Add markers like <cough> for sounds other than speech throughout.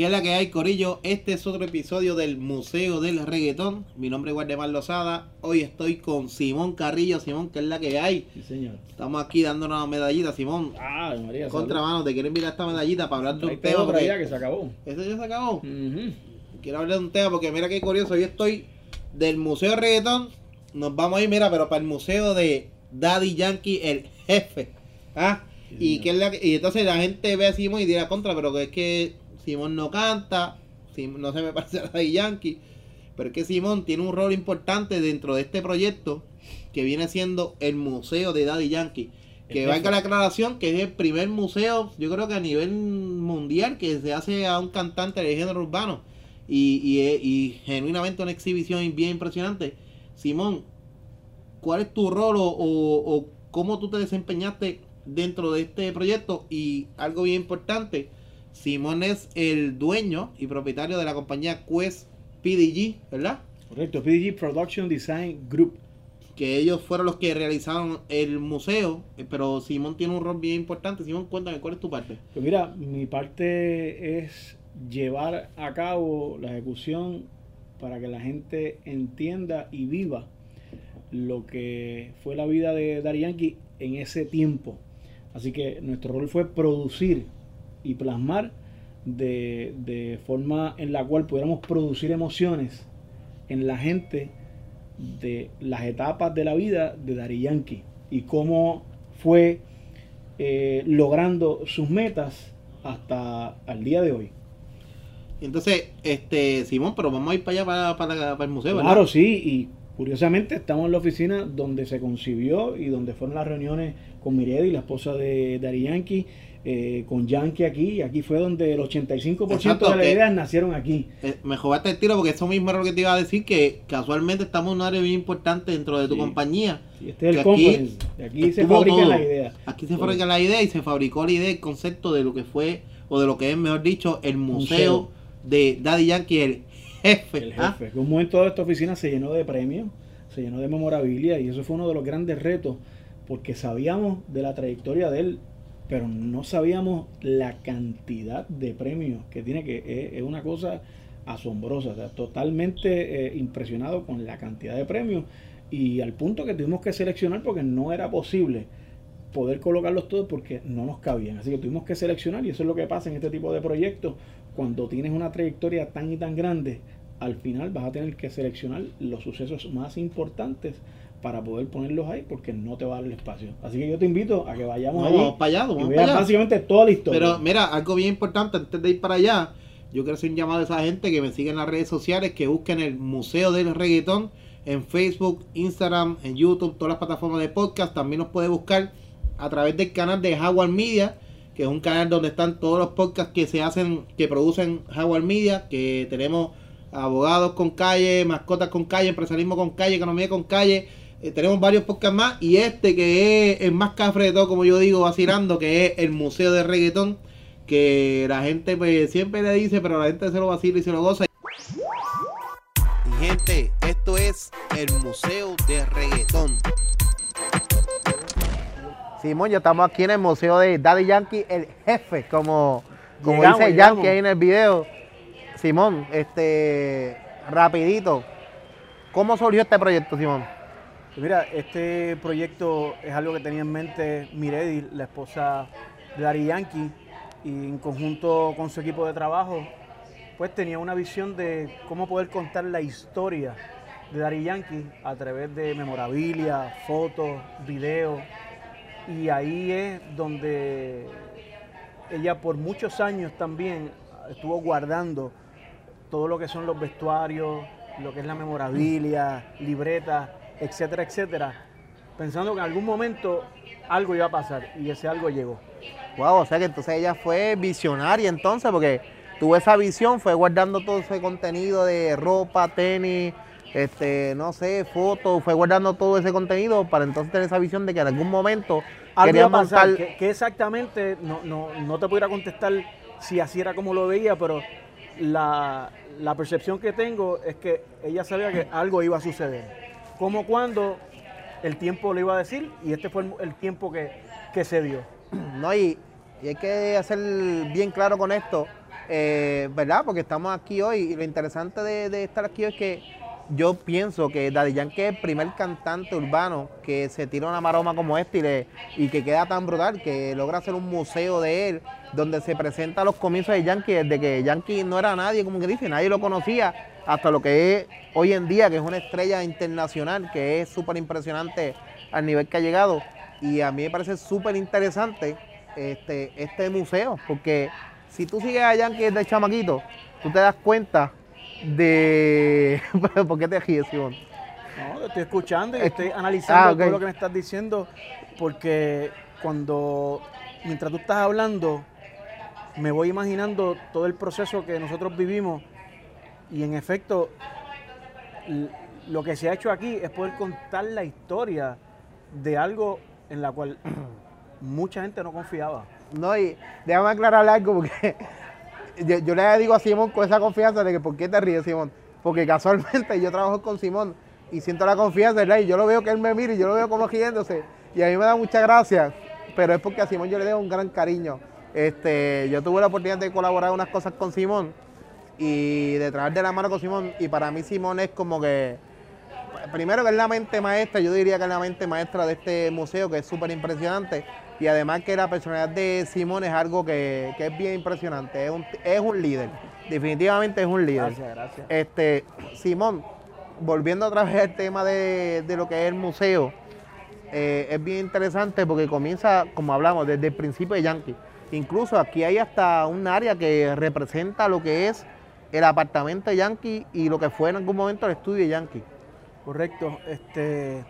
¿Qué es la que hay, Corillo? Este es otro episodio del Museo del Reggaetón. Mi nombre es Guardemar Lozada. Hoy estoy con Simón Carrillo. Simón, ¿qué es la que hay? Sí, señor. Estamos aquí dándonos una medallita, Simón. Ah, María. Contra mano, te quiero enviar esta medallita para hablar de un tema. porque- ya que se acabó. ¿Eso ya se acabó? Quiero hablar de un tema porque mira qué curioso. Yo estoy del Museo del Reggaetón. Nos vamos a ir, mira, pero para el museo de Daddy Yankee, el jefe. ¿Ah? Sí, Y, que es la que- y entonces la gente ve a Simón y dirá contra, pero que es que Simón no canta, Sim- no se me <laughs> parece a Daddy Yankee. Pero es que Simón tiene un rol importante dentro de este proyecto que viene siendo el museo de Daddy Yankee. Que valga la aclaración que es el primer museo, yo creo que a nivel mundial, que se hace a un cantante de género urbano. Y, y, y genuinamente una exhibición bien impresionante. Simón, ¿cuál es tu rol o, o- o cómo tú te desempeñaste dentro de este proyecto? Y algo bien importante, Simón es el dueño y propietario de la compañía Quest PDG, ¿verdad? Correcto, PDG Production Design Group. Que ellos fueron los que realizaron el museo, eh, pero Simón tiene un rol bien importante. Simón, cuéntame, ¿cuál es tu parte? Pues mira, mi parte es llevar a cabo la ejecución para que la gente entienda y viva lo que fue la vida de Daddy Yankee en ese tiempo. Así que nuestro rol fue producir y plasmar de, de forma en la cual pudiéramos producir emociones en la gente de las etapas de la vida de Daddy Yankee y cómo fue eh, logrando sus metas hasta el día de hoy. Entonces, este, Simón, pero vamos a ir para allá, para, para- para el museo, ¿verdad? Claro, sí, y curiosamente estamos en la oficina donde se concibió y donde fueron las reuniones con Miredi, la esposa de Daddy Yankee, eh, con Yankee aquí, y aquí fue donde el 85% Exacto, de las ideas nacieron aquí. Eh, me jodaste el tiro porque eso mismo era lo que te iba a decir, que casualmente estamos en un área bien importante dentro de tu Sí. compañía. Y este es el aquí aquí se todo. las ideas. Aquí se fabrica la idea y se fabricó la idea, el concepto de lo que fue, o de lo que es, mejor dicho, el museo, Museo. de Daddy Yankee, el jefe. El ¿ah? jefe. Que un momento toda esta oficina se llenó de premios, se llenó de memorabilia y eso fue uno de los grandes retos porque sabíamos de la trayectoria de él, pero no sabíamos la cantidad de premios que tiene, que es, una cosa asombrosa, o sea, totalmente eh, impresionado con la cantidad de premios y al punto que tuvimos que seleccionar porque no era posible poder colocarlos todos porque no nos cabían. Así que tuvimos que seleccionar y eso es lo que pasa en este tipo de proyectos. Cuando tienes una trayectoria tan y tan grande, al final vas a tener que seleccionar los sucesos más importantes para poder ponerlos ahí porque no te va a dar el espacio. Así que yo te invito a que vayamos Vamos allí para allá, y vamos veas para allá. básicamente toda la historia. Pero mira, algo bien importante antes de ir para allá, yo quiero hacer un llamado a esa gente que me sigue en las redes sociales, que busquen el Museo del Reggaetón en Facebook, Instagram, en YouTube, todas las plataformas de podcast. También nos puede buscar a través del canal de Howard Media, que es un canal donde están todos los podcasts que se hacen, que producen Howard Media, que tenemos abogados con calle, mascotas con calle, empresarismo con calle, economía con calle. Eh, tenemos varios podcasts más y este que es el más cafre de todo, como yo digo, vacilando, que es el Museo de Reggaetón, que la gente pues siempre le dice, pero la gente se lo vacila y se lo goza. Y gente, esto es el Museo de Reggaetón. Simón, ya estamos aquí en el Museo de Daddy Yankee, el jefe, como, como Llegamos, dice llegamos. Yankee ahí en el video. Simón, este, rapidito, ¿cómo surgió este proyecto, Simón? Pues Mira, este proyecto es algo que tenía en mente Miredi, la esposa de Dari Yankee, y en conjunto con su equipo de trabajo, pues tenía una visión de cómo poder contar la historia de Dari Yankee a través de memorabilia, fotos, videos, y ahí es donde ella por muchos años también estuvo guardando todo lo que son los vestuarios, lo que es la memorabilia, libretas, etcétera, etcétera, pensando que en algún momento algo iba a pasar y ese algo llegó. Wow, o sea que entonces ella fue visionaria entonces, porque tuvo esa visión, fue guardando todo ese contenido de ropa, tenis, este, no sé, fotos, fue guardando todo ese contenido para entonces tener esa visión de que en algún momento Algo iba a pasar, montar. que, que exactamente, no, no, no te pudiera contestar si así era como lo veía, pero la, la percepción que tengo es que ella sabía que algo iba a suceder. Como cuando el tiempo le iba a decir y este fue el, tiempo que, que se dio. <clears throat> No, y, y hay que hacer bien claro con esto. eh, ¿verdad? Porque estamos aquí hoy y lo interesante de, estar aquí es que yo pienso que Daddy Yankee es el primer cantante urbano que se tira una maroma como este y, y que queda tan brutal, que logra hacer un museo de él, donde se presenta los comienzos de Yankee, desde que Yankee no era nadie, como que dice, nadie lo conocía, hasta lo que es hoy en día, que es una estrella internacional, que es súper impresionante al nivel que ha llegado. Y a mí me parece súper interesante este, este museo, porque si tú sigues a Yankee desde chamaquito, tú te das cuenta de... <laughs> ¿Por qué te ríes, Simón? No, estoy escuchando y estoy analizando ah, todo lo que me estás diciendo, porque cuando, mientras tú estás hablando, me voy imaginando todo el proceso que nosotros vivimos y en efecto, lo que se ha hecho aquí es poder contar la historia de algo en la cual <clears throat> mucha gente no confiaba. No, y déjame aclarar algo porque <laughs> yo, le digo a Simón con esa confianza de que ¿por qué te ríes, Simón? Porque casualmente yo trabajo con Simón y siento la confianza, ¿verdad? Y yo lo veo que él me mira y yo lo veo como riéndose. Y a mí me da mucha gracia, pero es porque a Simón yo le doy un gran cariño. Este, yo tuve la oportunidad de colaborar unas cosas con Simón y de trabajar de la mano con Simón. Y para mí Simón es como que, primero que es la mente maestra, yo diría que es la mente maestra de este museo, que es súper impresionante. Y además que la personalidad de Simón es algo que, es bien impresionante, es un, es un líder, definitivamente es un líder. Gracias, gracias. Este, Simón, volviendo otra vez al tema de, lo que es el museo, eh, es bien interesante porque comienza, como hablamos, desde el principio de Yankee. Incluso aquí hay hasta un área que representa lo que es el apartamento Yankee y lo que fue en algún momento el estudio Yankee. Correcto. Este,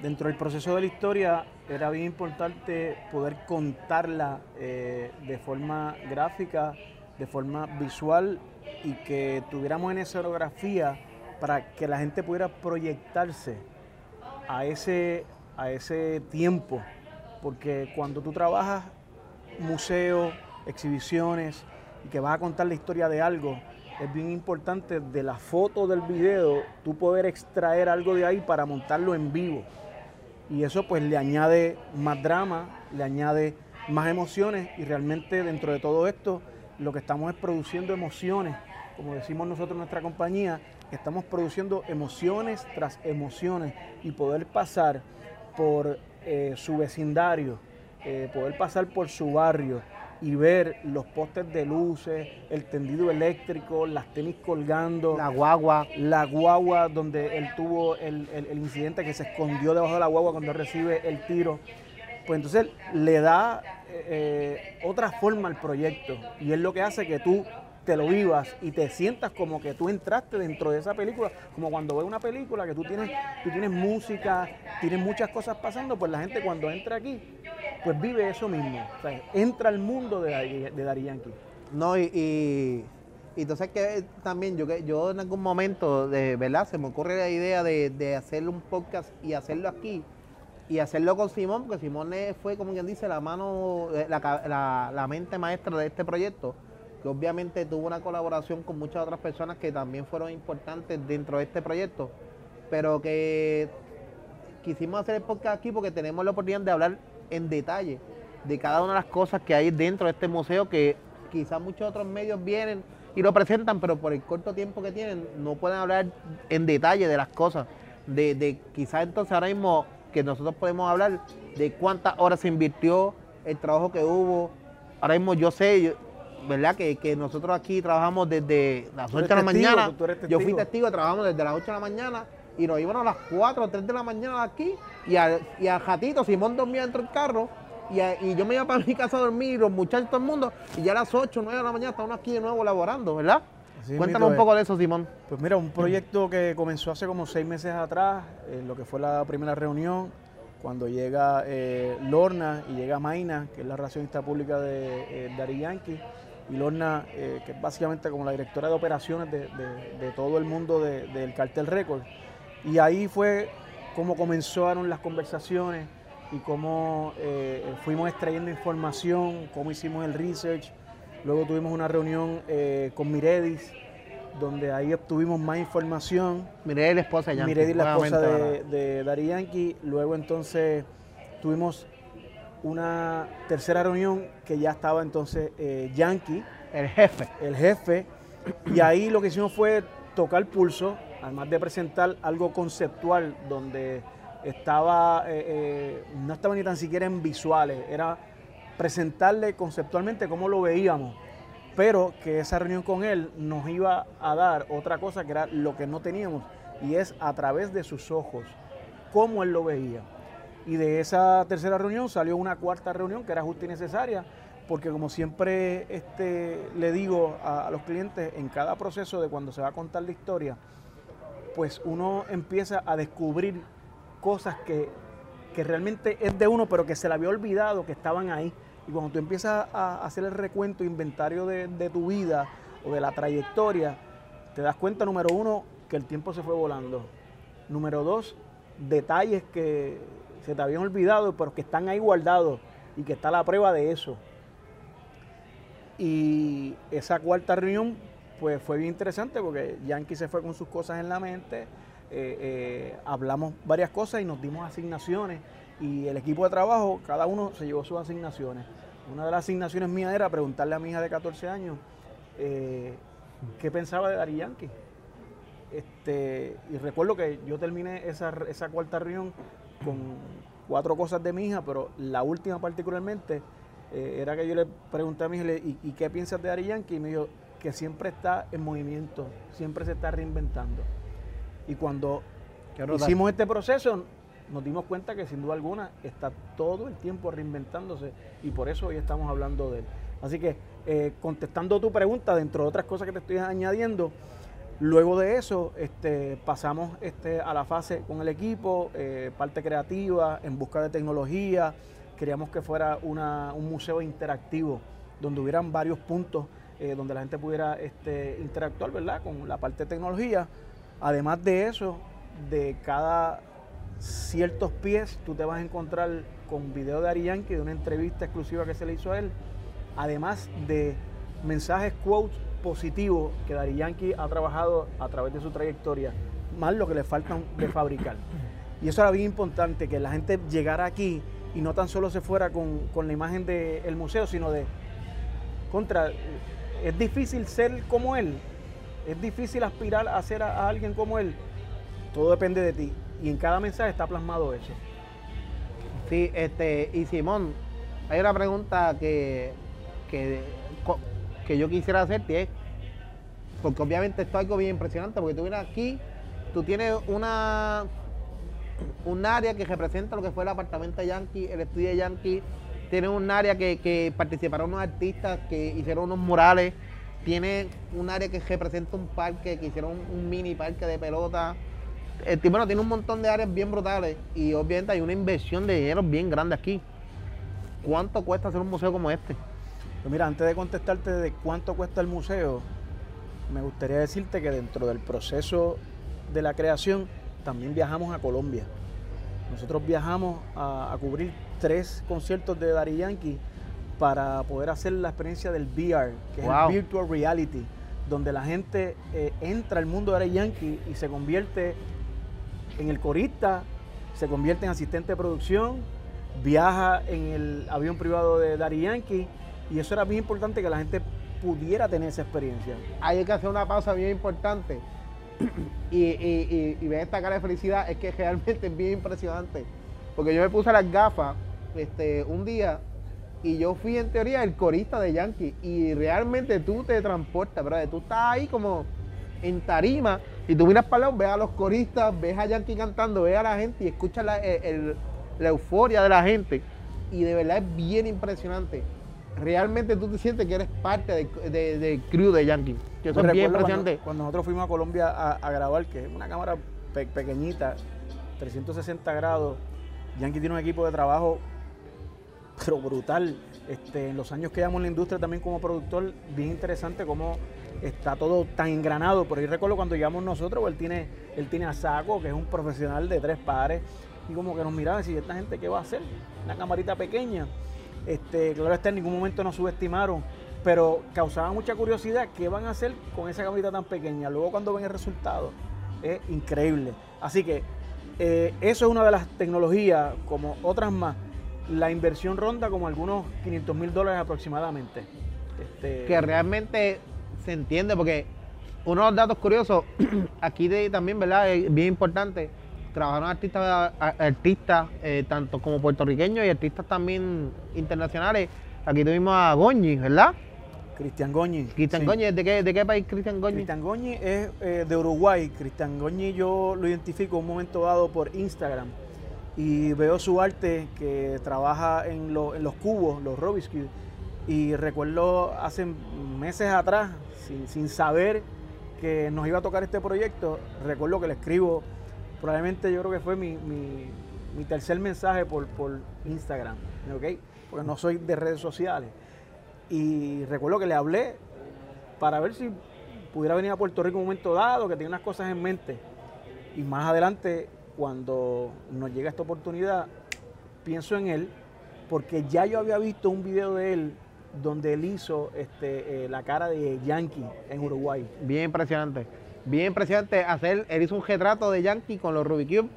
dentro del proceso de la historia era bien importante poder contarla eh, de forma gráfica, de forma visual y que tuviéramos en escenografía para que la gente pudiera proyectarse a ese, a ese tiempo. Porque cuando tú trabajas museo, exhibiciones y que vas a contar la historia de algo, es bien importante de la foto del video tú poder extraer algo de ahí para montarlo en vivo. Y eso pues le añade más drama, le añade más emociones. Y realmente dentro de todo esto lo que estamos es produciendo emociones, como decimos nosotros en nuestra compañía, estamos produciendo emociones tras emociones. Y poder pasar por eh, su vecindario, eh, poder pasar por su barrio, y ver los postes de luces, el tendido eléctrico, las tenis colgando. La guagua. La guagua donde él tuvo el, incidente que se escondió debajo de la guagua cuando recibe el tiro. Pues entonces le da eh, otra forma al proyecto y es lo que hace que tú te lo vivas y te sientas como que tú entraste dentro de esa película, como cuando ves una película que tú tienes, tú tienes música, tienes muchas cosas pasando, pues la gente cuando entra aquí, pues vive eso mismo, entra al mundo de, de Dari Yankee. No, y, y, entonces que también yo, yo en algún momento, de verdad, se me ocurre la idea de, de hacer un podcast y hacerlo aquí y hacerlo con Simón, porque Simón fue, como quien dice, la mano, eh, la, la, la mente maestra de este proyecto que obviamente tuvo una colaboración con muchas otras personas que también fueron importantes dentro de este proyecto, pero que quisimos hacer el podcast aquí porque tenemos la oportunidad de hablar en detalle de cada una de las cosas que hay dentro de este museo que quizás muchos otros medios vienen y lo presentan, pero por el corto tiempo que tienen no pueden hablar en detalle de las cosas. De, de quizás entonces ahora mismo que nosotros podemos hablar de cuántas horas se invirtió, el trabajo que hubo. Ahora mismo yo sé, ¿verdad? Que, que, nosotros aquí trabajamos desde las 8 de la mañana. Yo fui testigo, trabajamos desde las 8 de la mañana y nos íbamos a las 4 o 3 de la mañana de aquí y a, y a Jatito, Simón dormía dentro del carro y, y, yo me iba para <laughs> mi casa a dormir, los muchachos, todo el mundo, y ya a las 8 o 9 de la mañana estábamos aquí de nuevo laborando, ¿verdad? Cuéntanos un poco de eso, Simón. Pues mira, un proyecto que comenzó hace como seis meses atrás, en lo que fue la primera reunión, cuando llega eh, Lorna y llega Maina, que es la relacionista pública de eh, Dari Yankee y Lorna, eh, que es básicamente como la directora de operaciones de, todo el mundo del Cartel Record. Y ahí fue como comenzaron las conversaciones y cómo eh, fuimos extrayendo información, cómo hicimos el research. Luego tuvimos una reunión eh, con Miredis, donde ahí obtuvimos más información. Miredis, la esposa de Yankee. Miredis, la esposa de, de Dari Yankee. Luego entonces tuvimos una tercera reunión que ya estaba entonces eh, Yankee El jefe. El jefe. Y ahí lo que hicimos fue tocar pulso, además de presentar algo conceptual donde estaba, eh, eh, no estaba ni tan siquiera en visuales, era presentarle conceptualmente cómo lo veíamos, pero que esa reunión con él nos iba a dar otra cosa que era lo que no teníamos, y es a través de sus ojos, cómo él lo veía. Y de esa tercera reunión salió una cuarta reunión que era justa y necesaria, porque como siempre este, le digo a, a los clientes, en cada proceso de cuando se va a contar la historia, pues uno empieza a descubrir cosas que, que realmente es de uno, pero que se le había olvidado que estaban ahí. Y cuando tú empiezas a hacer el recuento, inventario de, de tu vida o de la trayectoria, te das cuenta, número uno, que el tiempo se fue volando. Número dos, detalles que se te habían olvidado, pero que están ahí guardados y que está la prueba de eso. Y esa cuarta reunión, pues fue bien interesante porque Yankee se fue con sus cosas en la mente, eh, eh, hablamos varias cosas y nos dimos asignaciones y el equipo de trabajo, cada uno se llevó sus asignaciones. Una de las asignaciones mías era preguntarle a mi hija de 14 años eh, qué pensaba de Dari Yankee. Este, y recuerdo que yo terminé esa, esa cuarta reunión con cuatro cosas de mi hija, pero la última particularmente era que yo le pregunté a mi hija, ¿y, ¿y, qué piensas de Dari Yankee? Y me dijo que siempre está en movimiento, siempre se está reinventando. Y cuando hicimos este proceso, nos dimos cuenta que sin duda alguna está todo el tiempo reinventándose y por eso hoy estamos hablando de él. Así que eh, contestando tu pregunta, dentro de otras cosas que te estoy añadiendo, luego de eso este, pasamos este, a la fase con el equipo, eh, parte creativa, en busca de tecnología, queríamos que fuera una, un museo interactivo, donde hubieran varios puntos eh, donde la gente pudiera este, interactuar ¿verdad? con la parte de tecnología. Además de eso, de cada ciertos pies tú te vas a encontrar con video de Ari Yankee, de una entrevista exclusiva que se le hizo a él, además de mensajes, quotes positivos que Dari Yankee ha trabajado a través de su trayectoria, más lo que le faltan de fabricar. Y eso era bien importante, que la gente llegara aquí y no tan solo se fuera con, con la imagen del museo, sino de contra, es difícil ser como él, es difícil aspirar a ser a, alguien como él, todo depende de ti. Y en cada mensaje está plasmado eso. Sí, este, y Simón, hay una pregunta que, que, que yo quisiera hacerte, es, porque obviamente esto es algo bien impresionante, porque tú vienes aquí, tú tienes una un área que representa lo que fue el apartamento de Yankee, el estudio de Yankee, tiene un área que, participaron unos artistas que hicieron unos murales, tiene un área que representa un parque, que hicieron un mini parque de pelota. El tipo bueno, tiene un montón de áreas bien brutales y obviamente hay una inversión de dinero bien grande aquí. ¿Cuánto cuesta hacer un museo como este? Pues mira, antes de contestarte de cuánto cuesta el museo, me gustaría decirte que dentro del proceso de la creación también viajamos a Colombia. Nosotros viajamos a cubrir tres conciertos de Daddy Yankee para poder hacer la experiencia del VR, que wow. es el Virtual Reality, donde la gente eh, entra al mundo de Daddy Yankee y se convierte en el corista, se convierte en asistente de producción, viaja en el avión privado de Daddy Yankee y eso era bien importante que la gente pudiera tener esa experiencia. Hay que hacer una pausa bien importante y, y, y, y ver esta cara de felicidad es que realmente es bien impresionante. Porque yo me puse las gafas este, un día y yo fui en teoría el corista de Yankee y realmente tú te transportas, ¿verdad? Tú estás ahí como en tarima y tú miras para lado, ves a los coristas, ves a Yankee cantando, ves a la gente y escuchas la, el, la euforia de la gente y de verdad es bien impresionante. Realmente tú te sientes que eres parte del de, de crew de Yankee. Que eso es bien impresionante. Cuando, cuando nosotros fuimos a Colombia a, a grabar, que es una cámara pe pequeñita, 360 grados, Yankee tiene un equipo de trabajo pero brutal. Este, en los años que llevamos en la industria también como productor, bien interesante cómo está todo tan engranado. Por ahí recuerdo cuando llegamos nosotros, él tiene, él tiene a Saco, que es un profesional de tres pares, y como que nos miraba y decía, ¿esta gente qué va a hacer? Una camarita pequeña. Este, claro está, en ningún momento nos subestimaron, pero causaba mucha curiosidad qué van a hacer con esa camarita tan pequeña. Luego cuando ven el resultado, es increíble. Así que eh, eso es una de las tecnologías, como otras más. La inversión ronda como algunos 500 mil dólares aproximadamente. Este, que realmente se entiende, porque uno de los datos curiosos, <clears throat> aquí de, también, ¿verdad? Es bien importante, trabajaron artistas, artistas eh, tanto como puertorriqueños y artistas también internacionales. Aquí tuvimos a Goñi, ¿verdad? Cristian Goñi. Cristian sí. Goñi, ¿de qué, ¿de qué país Cristian Goñi? Cristian Goñi es eh, de Uruguay. Cristian Goñi yo lo identifico un momento dado por Instagram y veo su arte que trabaja en, lo- en los cubos, los Cube. Y recuerdo hace meses atrás, sin, sin saber que nos iba a tocar este proyecto, recuerdo que le escribo, probablemente yo creo que fue mi, mi- mi tercer mensaje por, por Instagram, ¿ok? Porque no soy de redes sociales. Y recuerdo que le hablé para ver si pudiera venir a Puerto Rico en un momento dado, que tenía unas cosas en mente. Y más adelante, cuando nos llega esta oportunidad, pienso en él, porque ya yo había visto un video de él donde él hizo este, eh, la cara de Yankee en Uruguay. Bien impresionante. Bien impresionante hacer, él hizo un retrato de Yankee con los Rubik's Cube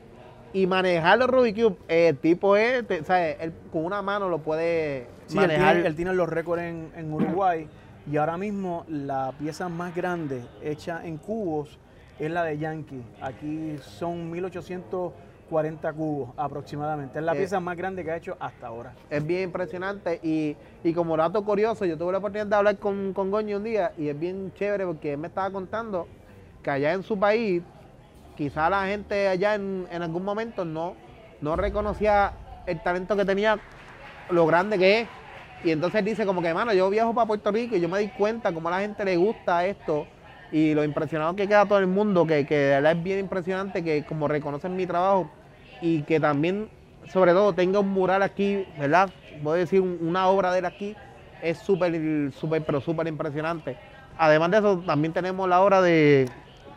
y manejar los Rubik's Cube. El tipo es, te- ¿sabes? Él con una mano lo puede Sí, él manejar. tiene, él tiene los récords en, en Uruguay y ahora mismo la pieza más grande hecha en cubos es la de Yankee. Aquí son 1840 cubos aproximadamente. Es la Eh. pieza más grande que ha hecho hasta ahora. Es bien impresionante y, y como dato curioso, yo tuve la oportunidad de hablar con, con Goñi un día y es bien chévere porque él me estaba contando que allá en su país, quizá la gente allá en, en algún momento no, no reconocía el talento que tenía, lo grande que es. Y entonces dice como que, mano, yo viajo para Puerto Rico y yo me di cuenta cómo a la gente le gusta esto y lo impresionado que queda todo el mundo, que, que de verdad es bien impresionante que como reconocen mi trabajo y que también, sobre todo, tenga un mural aquí, ¿verdad? Voy a decir, un- una obra de él aquí, es súper, súper, pero súper impresionante. Además de eso, también tenemos la obra de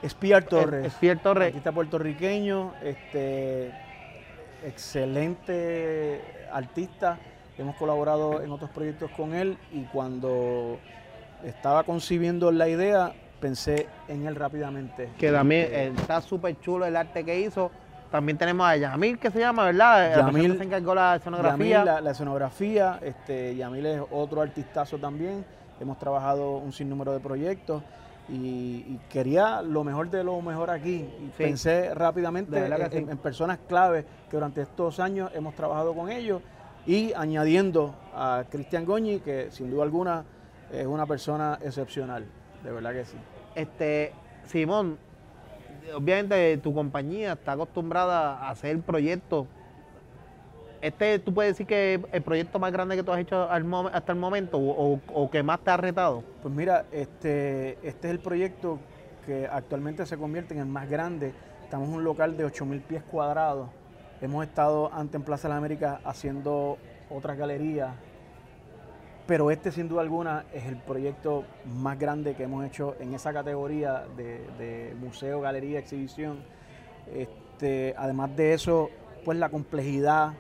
Espiar Torres. Espier Torres. Artista puertorriqueño, este, excelente artista. Hemos colaborado en otros proyectos con él y cuando estaba concibiendo la idea, pensé en él rápidamente. que también eh, está súper chulo el arte que hizo. También tenemos a Yamil, que se llama, ¿verdad? Yamil- se encargó la escenografía. Yamil, la, la escenografía, este, Yamil es otro artistazo también. Hemos trabajado un sinnúmero de proyectos y, y quería lo mejor de lo mejor aquí. Y Sí. pensé rápidamente en, sí. en personas clave que durante estos años hemos trabajado con ellos y añadiendo a Cristian Goñi, que sin duda alguna es una persona excepcional. De verdad que sí. Este, Simón, obviamente tu compañía está acostumbrada a hacer proyectos. Este, ¿tú puedes decir que es el proyecto más grande que tú has hecho hasta el momento o, o- o que más te ha retado? Pues mira, este, este es el proyecto que actualmente se convierte en el más grande. Estamos en un local de 8.000 pies cuadrados. Hemos estado antes en Plaza de las Américas haciendo otras galerías, pero este sin duda alguna es el proyecto más grande que hemos hecho en esa categoría de, museo, galería, exhibición. Este, además de eso, pues la complejidad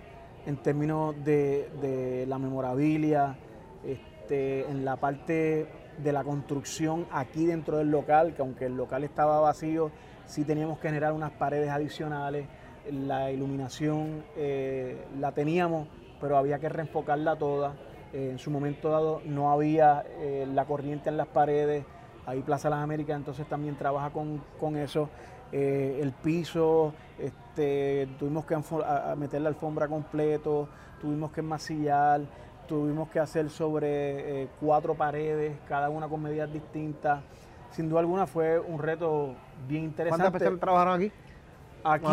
en términos de, de la memorabilia, este, en la parte de la construcción aquí dentro del local, que aunque el local estaba vacío, sí teníamos que generar unas paredes adicionales, la iluminación eh, la teníamos, pero había que reenfocarla toda. Eh, en su momento dado no había eh, la corriente en las paredes, ahí Plaza Las Américas entonces también trabaja con, con eso. Eh, el piso, este, tuvimos que alfo- a- a meter la alfombra completo, tuvimos que enmasillar, tuvimos que hacer sobre eh, cuatro paredes, cada una con medidas distintas. Sin duda alguna fue un reto bien ¿Cuántas interesante. personas trabajaron aquí? Aquí,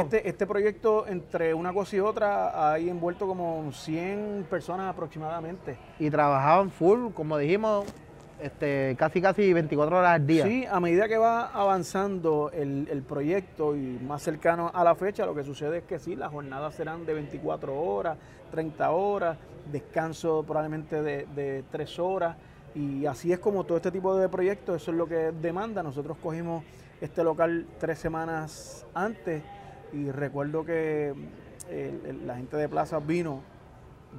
este, este proyecto, entre una cosa y otra, hay envuelto como 100 personas aproximadamente. Y trabajaban full, como dijimos, este, casi casi 24 horas al día. Sí, a medida que va avanzando el, el proyecto y más cercano a la fecha, lo que sucede es que sí, las jornadas serán de 24 horas, 30 horas, descanso probablemente de, de 3 horas. Y así es como todo este tipo de proyectos, eso es lo que demanda. Nosotros cogimos este local tres semanas antes y recuerdo que la gente de Plaza vino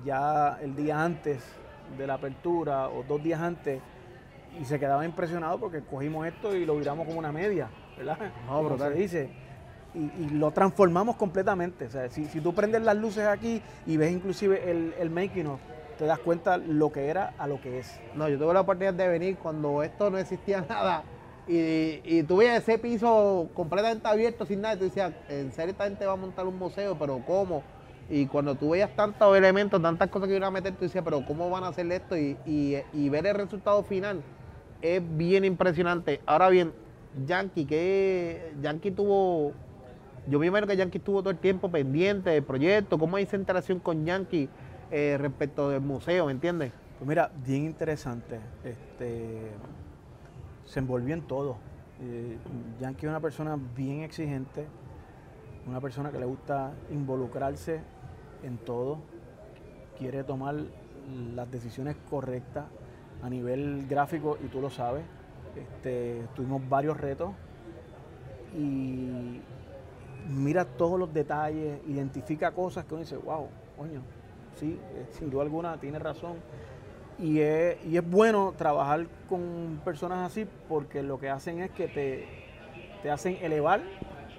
ya el día antes de la apertura o dos días antes y se quedaba impresionado porque cogimos esto y lo viramos como una media, ¿verdad? No, Como brutal. se dice. Y, y lo transformamos completamente. O sea, si, si tú prendes las luces aquí y ves inclusive el, el making of, te das cuenta lo que era a lo que es. No, yo tuve la oportunidad de venir cuando esto no existía <laughs> nada y, y tuve ese piso completamente abierto sin nada y tú decías, en serio esta gente va a montar un museo, pero ¿cómo? Y cuando tú veías tantos elementos, tantas cosas que iban a meter, tú decías, pero ¿cómo van a hacer esto? Y, y, y ver el resultado final es bien impresionante. Ahora bien, Yankee, que Yankee tuvo, yo me imagino que Yankee estuvo todo el tiempo pendiente del proyecto, ¿cómo hay esa interacción con Yankee eh, respecto del museo, me entiendes? Pues mira, bien interesante. Este, se envolvió en todo. Eh, Yankee es una persona bien exigente, una persona que le gusta involucrarse en todo, quiere tomar las decisiones correctas a nivel gráfico y tú lo sabes. Este, tuvimos varios retos y mira todos los detalles, identifica cosas que uno dice, wow, coño, sí, eh, sin duda alguna tiene razón. Y es, y es bueno trabajar con personas así porque lo que hacen es que te, te hacen elevar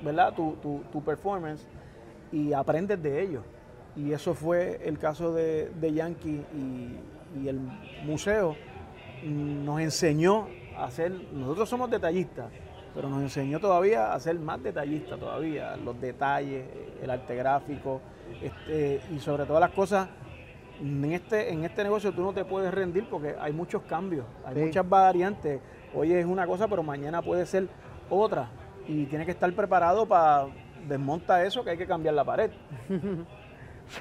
¿verdad? Tu, tu, tu performance y aprendes de ellos. Y eso fue el caso de, de Yankee y, el museo nos enseñó a ser, nosotros somos detallistas, pero nos enseñó todavía a ser más detallistas todavía, los detalles, el arte gráfico, este, y sobre todas las cosas, en este, en este negocio tú no te puedes rendir porque hay muchos cambios, hay Sí. muchas variantes. Hoy es una cosa, pero mañana puede ser otra. Y tienes que estar preparado para desmontar eso que hay que cambiar la pared. <laughs>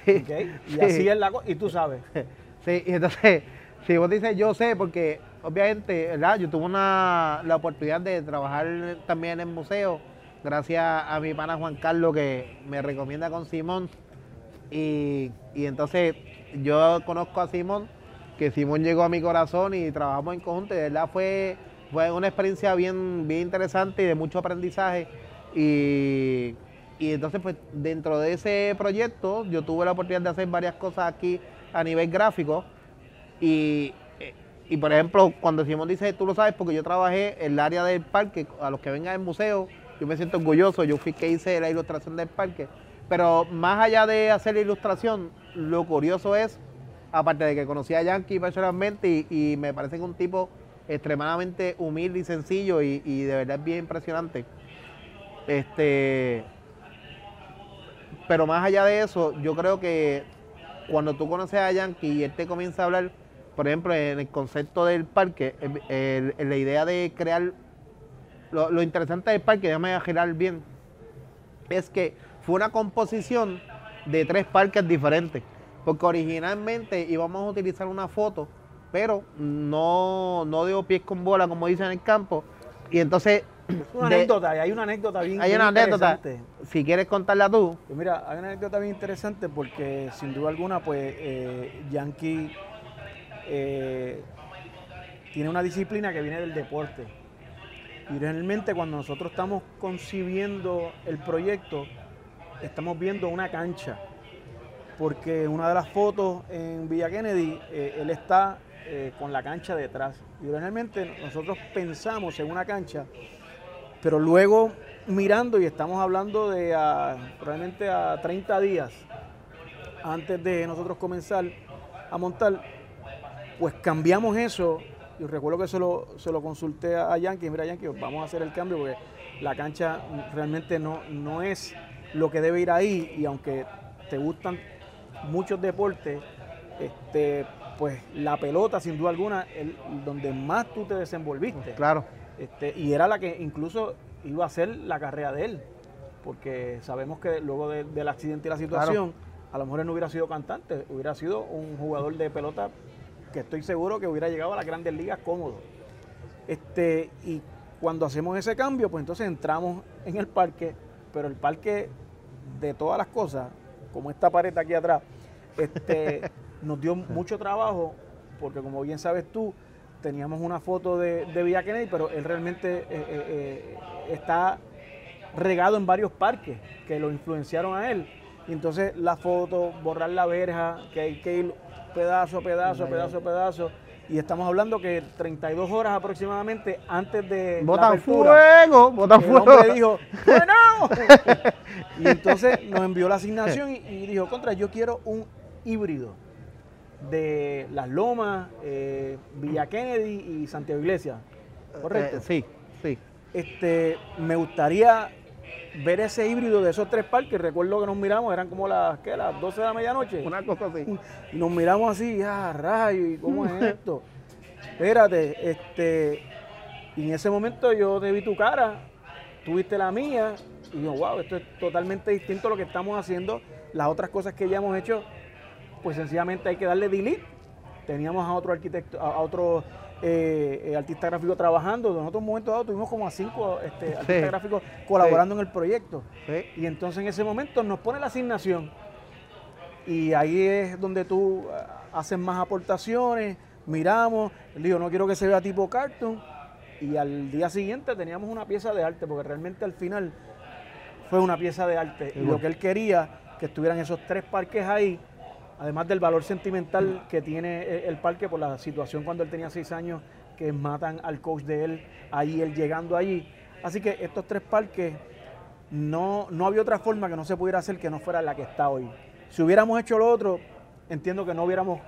Sí. Y sí. así es la cosa. Y tú sabes. <laughs> Sí, y entonces, <laughs> si vos dices yo sé, porque obviamente, ¿verdad? Yo tuve una, la oportunidad de trabajar también en el museo, gracias a mi pana Juan Carlos que me recomienda con Simón. Y, y entonces yo conozco a Simón, que Simón llegó a mi corazón y trabajamos en conjunto. Y de verdad fue, fue una experiencia bien, bien interesante y de mucho aprendizaje. Y, y entonces, pues dentro de ese proyecto, yo tuve la oportunidad de hacer varias cosas aquí a nivel gráfico. Y, y por ejemplo, cuando Simón dice, tú lo sabes, porque yo trabajé en el área del parque, a los que vengan al museo, yo me siento orgulloso, yo fui que hice la ilustración del parque. Pero más allá de hacer la ilustración, lo curioso es, aparte de que conocí a Yankee personalmente y, me parece que un tipo extremadamente humilde y sencillo y, de verdad bien impresionante. Este, pero más allá de eso, yo creo que cuando tú conoces a Yankee y él te comienza a hablar, por ejemplo, en el concepto del parque, la idea de crear, lo, lo interesante del parque, déjame girar bien, es que fue una composición de tres parques diferentes, porque originalmente íbamos a utilizar una foto, pero no, no dio pies con bola, como dicen en el campo, y entonces... Una de- anécdota, y hay una anécdota bien, hay bien una anécdota, interesante. si quieres contarla tú. Pues mira, hay una anécdota bien interesante porque sin duda alguna, pues eh, Yankee eh, tiene una disciplina que viene del deporte. Y realmente cuando nosotros estamos concibiendo el proyecto, estamos viendo una cancha. Porque una de las fotos en Villa Kennedy, eh, él está eh, con la cancha detrás. Y realmente nosotros pensamos en una cancha, pero luego mirando y estamos hablando de a, probablemente a 30 días antes de nosotros comenzar a montar, pues cambiamos eso. Yo recuerdo que se lo, se lo consulté a Yankee, mira Yankee, vamos a hacer el cambio porque la cancha realmente no, no es lo que debe ir ahí y aunque te gustan muchos deportes, este, pues la pelota sin duda alguna es donde más tú te desenvolviste. Claro. Este, y era la que incluso iba a ser la carrera de él, porque sabemos que luego de- del accidente y la situación, a lo mejor él no hubiera sido cantante, hubiera sido un jugador de pelota que estoy seguro que hubiera llegado a las grandes ligas cómodo. Este, y cuando hacemos ese cambio, pues entonces entramos en el parque, pero el parque de todas las cosas, como esta pared aquí atrás, este, <laughs> nos dio mucho trabajo, porque como bien sabes tú, teníamos una foto de, de Villa Kennedy, pero él realmente eh, eh, eh, está regado en varios parques que lo influenciaron a él. Y entonces la foto, borrar la verja, que hay que ir pedazo pedazo, pedazo pedazo. Y estamos hablando que 32 horas aproximadamente antes de la Botan apertura, fuego, botan el fuego. hombre dijo, bueno. <laughs> y entonces nos envió la asignación y, y dijo, contra, yo quiero un híbrido. de Las Lomas, eh, Villa Kennedy y Santiago Iglesias. ¿Correcto? Eh, sí, sí. Este, me gustaría ver ese híbrido de esos tres parques. Recuerdo que nos miramos, eran como las, ¿qué? las 12 de la medianoche. Una cosa así. Y nos miramos así, ah, rayo, ¿y cómo es esto? Espérate, este, y en ese momento yo te vi tu cara, tuviste la mía, y yo, wow, esto es totalmente distinto a lo que estamos haciendo. Las otras cosas que ya hemos hecho, pues sencillamente hay que darle delete. Teníamos a otro arquitecto, a otro eh, eh, artista gráfico trabajando. En otro momento dado tuvimos como a cinco este, artistas gráficos colaborando en el proyecto. Y entonces en ese momento nos pone la asignación. Y ahí es donde tú eh, haces más aportaciones, miramos, le digo, no quiero que se vea tipo cartoon. Y al día siguiente teníamos una pieza de arte, porque realmente al final fue una pieza de arte. Y lo que él quería, que estuvieran esos tres parques ahí, además del valor sentimental que tiene el parque por la situación cuando él tenía seis años, que matan al coach de él, ahí él llegando allí. Así que estos tres parques, no, no había otra forma que no se pudiera hacer que no fuera la que está hoy. Si hubiéramos hecho lo otro, entiendo que no hubiéramos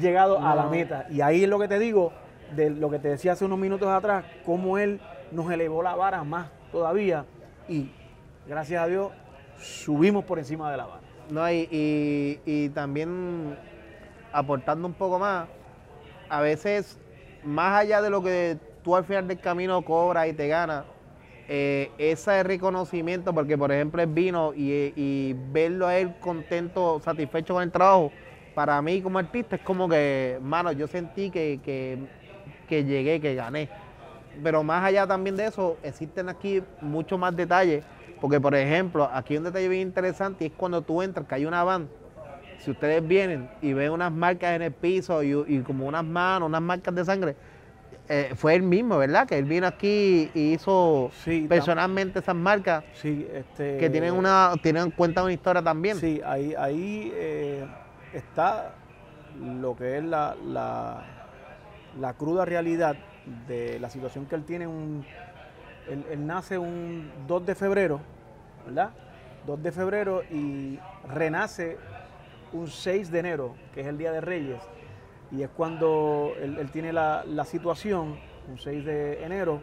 llegado a la meta. Y ahí es lo que te digo, de lo que te decía hace unos minutos atrás, cómo él nos elevó la vara más todavía. Y gracias a Dios, subimos por encima de la vara. No, y, y, también aportando un poco más, a veces, más allá de lo que tú al final del camino cobras y te ganas, eh, ese reconocimiento, porque por ejemplo él vino y, verlo a él contento, satisfecho con el trabajo, para mí como artista es como que, mano, yo sentí que, que, que llegué, que gané. Pero más allá también de eso, existen aquí muchos más detalles porque, por ejemplo, aquí un detalle bien interesante es cuando tú entras, que hay una van. Si ustedes vienen y ven unas marcas en el piso y, como unas manos, unas marcas de sangre, eh, fue él mismo, ¿verdad? Que él vino aquí y hizo personalmente esas marcas sí, este, que tienen una tienen cuenta una historia también. Sí, ahí, ahí eh, está lo que es la, la, la, cruda realidad de la situación que él tiene. Un, él, nace un 2 de febrero, ¿verdad? 2 de febrero y renace un 6 de enero, que es el Día de Reyes. Y es cuando él, tiene la, situación, un 6 de enero,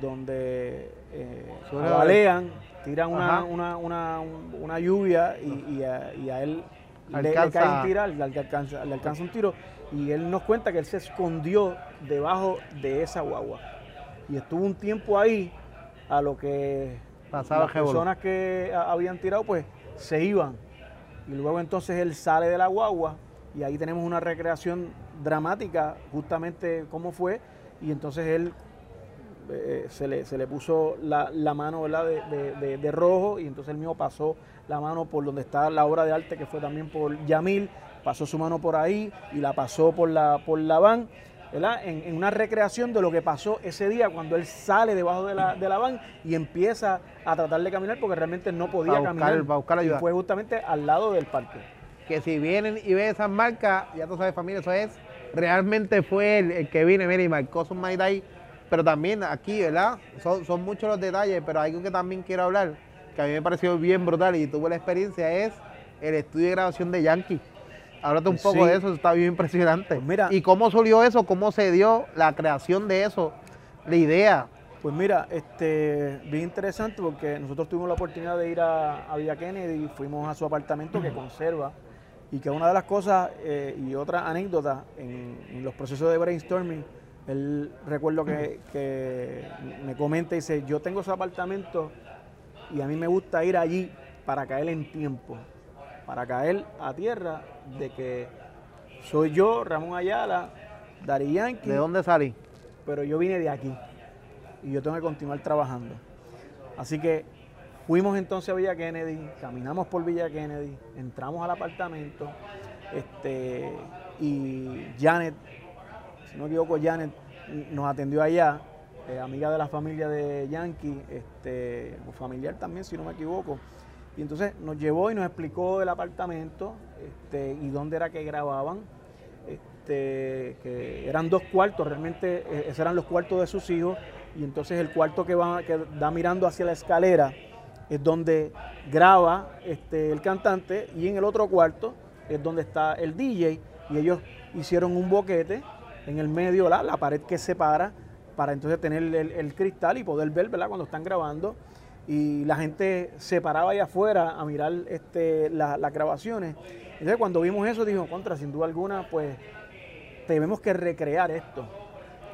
donde eh, balean, tiran una, una, una, lluvia y, a, él le, cae un tiro, le alcanza, le alcanza un tiro. Y él nos cuenta que él se escondió debajo de esa guagua y estuvo un tiempo ahí a lo que Pasaba las personas que habían tirado pues se iban. Y luego entonces él sale de la guagua y ahí tenemos una recreación dramática justamente cómo fue. Y entonces él eh, se, le, se, le, puso la, mano ¿verdad? De, de, rojo y entonces él mismo pasó la mano por donde está la obra de arte que fue también por Yamil, pasó su mano por ahí y la pasó por la, por la van en, una recreación de lo que pasó ese día cuando él sale debajo de la, de la van y empieza a tratar de caminar porque realmente no podía caminar. buscar ayuda. Y fue justamente al lado del parque. Que si vienen y ven esas marcas, ya tú sabes familia, eso es, realmente fue el, que viene, mira, y marcó su manita ahí. Pero también aquí, ¿verdad? Son, son muchos los detalles, pero algo que también quiero hablar, que a mí me pareció bien brutal y tuve la experiencia, es el estudio de grabación de Yankee. Háblate un poco de eso, está bien impresionante. Pues mira, ¿Y cómo surgió eso? ¿Cómo se dio la creación de eso? La idea. Pues mira, este, bien interesante porque nosotros tuvimos la oportunidad de ir a, a Villa Kennedy y fuimos a su apartamento que conserva y que una de las cosas eh, y otra anécdota en, los procesos de brainstorming, él recuerdo que, que me comenta y dice, yo tengo su apartamento y a mí me gusta ir allí para caer en tiempo para caer a tierra de que soy yo, Ramón Ayala, Dari Yankee. ¿De dónde salí? Pero yo vine de aquí y yo tengo que continuar trabajando. Así que fuimos entonces a Villa Kennedy, caminamos por Villa Kennedy, entramos al apartamento este, y Janet, si no me equivoco, Janet nos atendió allá, eh, amiga de la familia de Yankee, este, familiar también, si no me equivoco. Y entonces nos llevó y nos explicó el apartamento este, y dónde era que grababan. Este, que eran dos cuartos, realmente eh, esos eran los cuartos de sus hijos. Y entonces el cuarto que, da mirando hacia la escalera es donde graba este, el cantante y en el otro cuarto es donde está el DJ y ellos hicieron un boquete en el medio, la, la pared que separa, para entonces tener el, el cristal y poder ver, ¿verdad? Cuando están grabando y la gente se paraba ahí afuera a mirar este, las grabaciones. Entonces cuando vimos eso dijimos, contra, sin duda alguna, pues tenemos que recrear esto.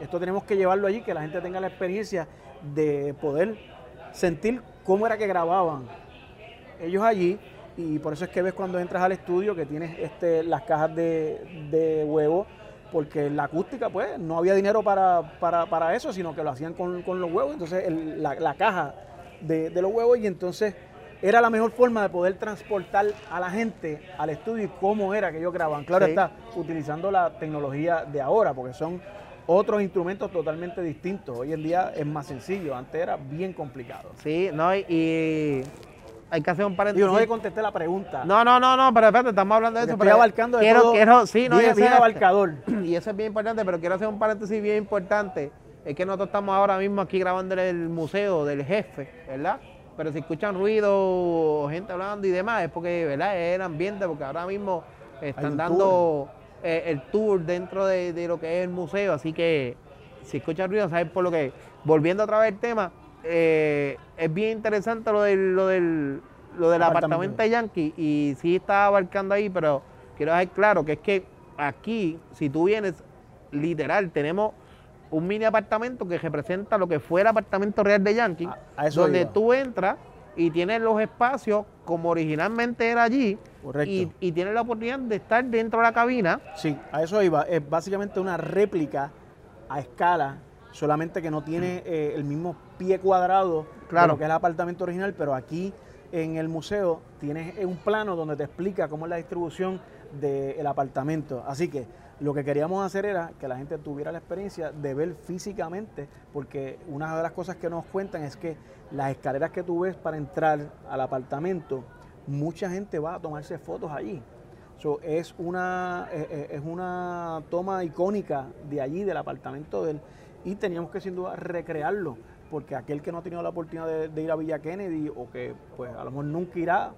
Esto tenemos que llevarlo allí, que la gente tenga la experiencia de poder sentir cómo era que grababan ellos allí. Y por eso es que ves cuando entras al estudio que tienes este, las cajas de, de huevo, porque la acústica, pues, no había dinero para, para, eso, sino que lo hacían con, los huevos. Entonces la, la caja de, los huevos y entonces era la mejor forma de poder transportar a la gente al estudio y cómo era que ellos grababan. Claro está, utilizando la tecnología de ahora, porque son otros instrumentos totalmente distintos. Hoy en día es más sencillo, antes era bien complicado. Sí, no, y hay que hacer un paréntesis. Yo no le contesté la pregunta. No, no, no, no, pero espérate, estamos hablando de eso. Estoy abarcando de quiero, todo quiero, sí, no, bien, bien abarcador. <clears throat> Y eso es bien importante, pero quiero hacer un paréntesis bien importante es que nosotros estamos ahora mismo aquí grabando el museo del jefe, ¿verdad? Pero si escuchan ruido, gente hablando y demás, es porque, ¿verdad? Es el ambiente, porque ahora mismo están dando eh, el tour dentro de, lo que es el museo, así que si escuchan ruido, saben por lo que. Volviendo otra vez al tema, eh, es bien interesante lo del, lo del, lo del apartamento. de Yankee y sí está abarcando ahí, pero quiero dejar claro que es que aquí, si tú vienes, literal, tenemos un mini apartamento que representa lo que fue el apartamento real de Yankee, donde tú entras y tienes los espacios como originalmente era allí y, y, tienes la oportunidad de estar dentro de la cabina. Sí, a eso iba. Es básicamente una réplica a escala, solamente que no tiene eh, el mismo pie cuadrado claro. de lo que es el apartamento original, pero aquí en el museo tienes un plano donde te explica cómo es la distribución del apartamento. Así que lo que queríamos hacer era que la gente tuviera la experiencia de ver físicamente, porque una de las cosas que nos cuentan es que las escaleras que tú ves para entrar al apartamento, mucha gente va a tomarse fotos allí. es, una, eh, eh, es una toma icónica de allí, del apartamento de él, y teníamos que sin duda recrearlo, porque aquel que no ha tenido la oportunidad de, ir a Villa Kennedy o que pues a lo mejor nunca irá,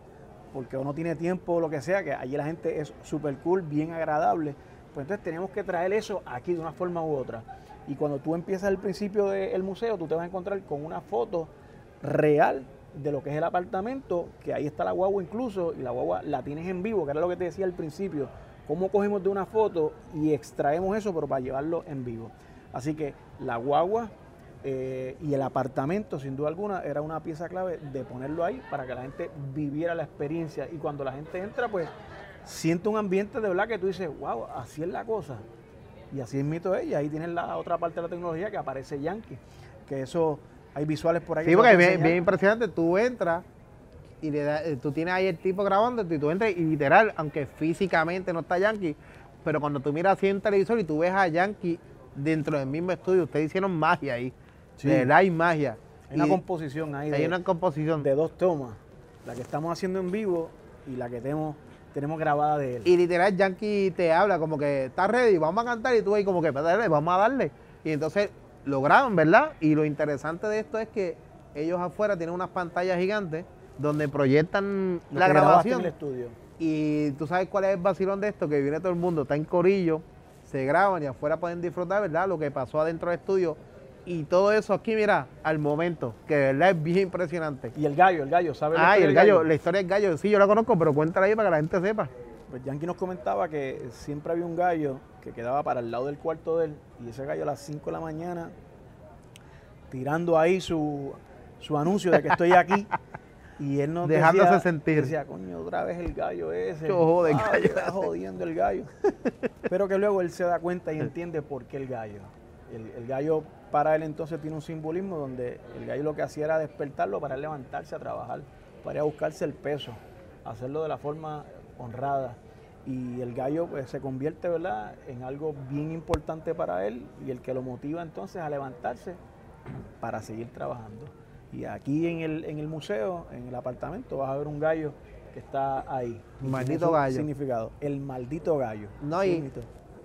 porque no tiene tiempo o lo que sea, que allí la gente es súper cool, bien agradable pues entonces tenemos que traer eso aquí de una forma u otra. Y cuando tú empiezas el principio del museo, tú te vas a encontrar con una foto real de lo que es el apartamento, que ahí está la guagua incluso, y la guagua la tienes en vivo, que era lo que te decía al principio, cómo cogemos de una foto y extraemos eso, pero para llevarlo en vivo. Así que la guagua eh, y el apartamento, sin duda alguna, era una pieza clave de ponerlo ahí para que la gente viviera la experiencia. Y cuando la gente entra, pues siente un ambiente de verdad que tú dices, wow, así es la cosa. Y así es mito ella. Ahí tienes la otra parte de la tecnología que aparece Yankee. Que eso, hay visuales por ahí. Sí, porque es bien, impresionante. Tú entras y le eh, tú tienes ahí el tipo grabando y tú entras y literal, aunque físicamente no está Yankee, pero cuando tú miras así en televisor y tú ves a Yankee dentro del mismo estudio, ustedes hicieron magia ahí. Sí. De verdad hay magia. Hay una composición ahí. Hay una composición. De dos tomas. La que estamos haciendo en vivo y la que tenemos tenemos grabada de él. Y literal, Yankee te habla como que está ready, vamos a cantar y tú ahí como que vamos a darle. Y entonces lo graban, ¿verdad? Y lo interesante de esto es que ellos afuera tienen unas pantallas gigantes donde proyectan la grabación. En el estudio. Y tú sabes cuál es el vacilón de esto, que viene todo el mundo, está en corillo, se graban y afuera pueden disfrutar, ¿verdad? Lo que pasó adentro del estudio y todo eso aquí, mira, al momento, que de verdad es bien impresionante. Y el gallo, el gallo, ¿sabes? Ah, y el gallo, la historia del gallo, sí, yo la conozco, pero cuéntala ahí para que la gente sepa. Pues Yankee nos comentaba que siempre había un gallo que quedaba para el lado del cuarto de él, y ese gallo a las 5 de la mañana, tirando ahí su, su anuncio de que estoy aquí. <laughs> Y él nos Dejándose sentir. Decía, coño, otra vez el gallo ese. jode, gallo. Está jodiendo el gallo. <laughs> Pero que luego él se da cuenta y entiende por qué el gallo. El gallo para él entonces tiene un simbolismo donde el gallo lo que hacía era despertarlo para levantarse a trabajar, para ir a buscarse el peso, hacerlo de la forma honrada. Y el gallo pues, se convierte ¿verdad? en algo bien importante para él y el que lo motiva entonces a levantarse para seguir trabajando. Y aquí en el, en el museo, en el apartamento, vas a ver un gallo que está ahí. Maldito gallo. Significado, el maldito gallo. No, y,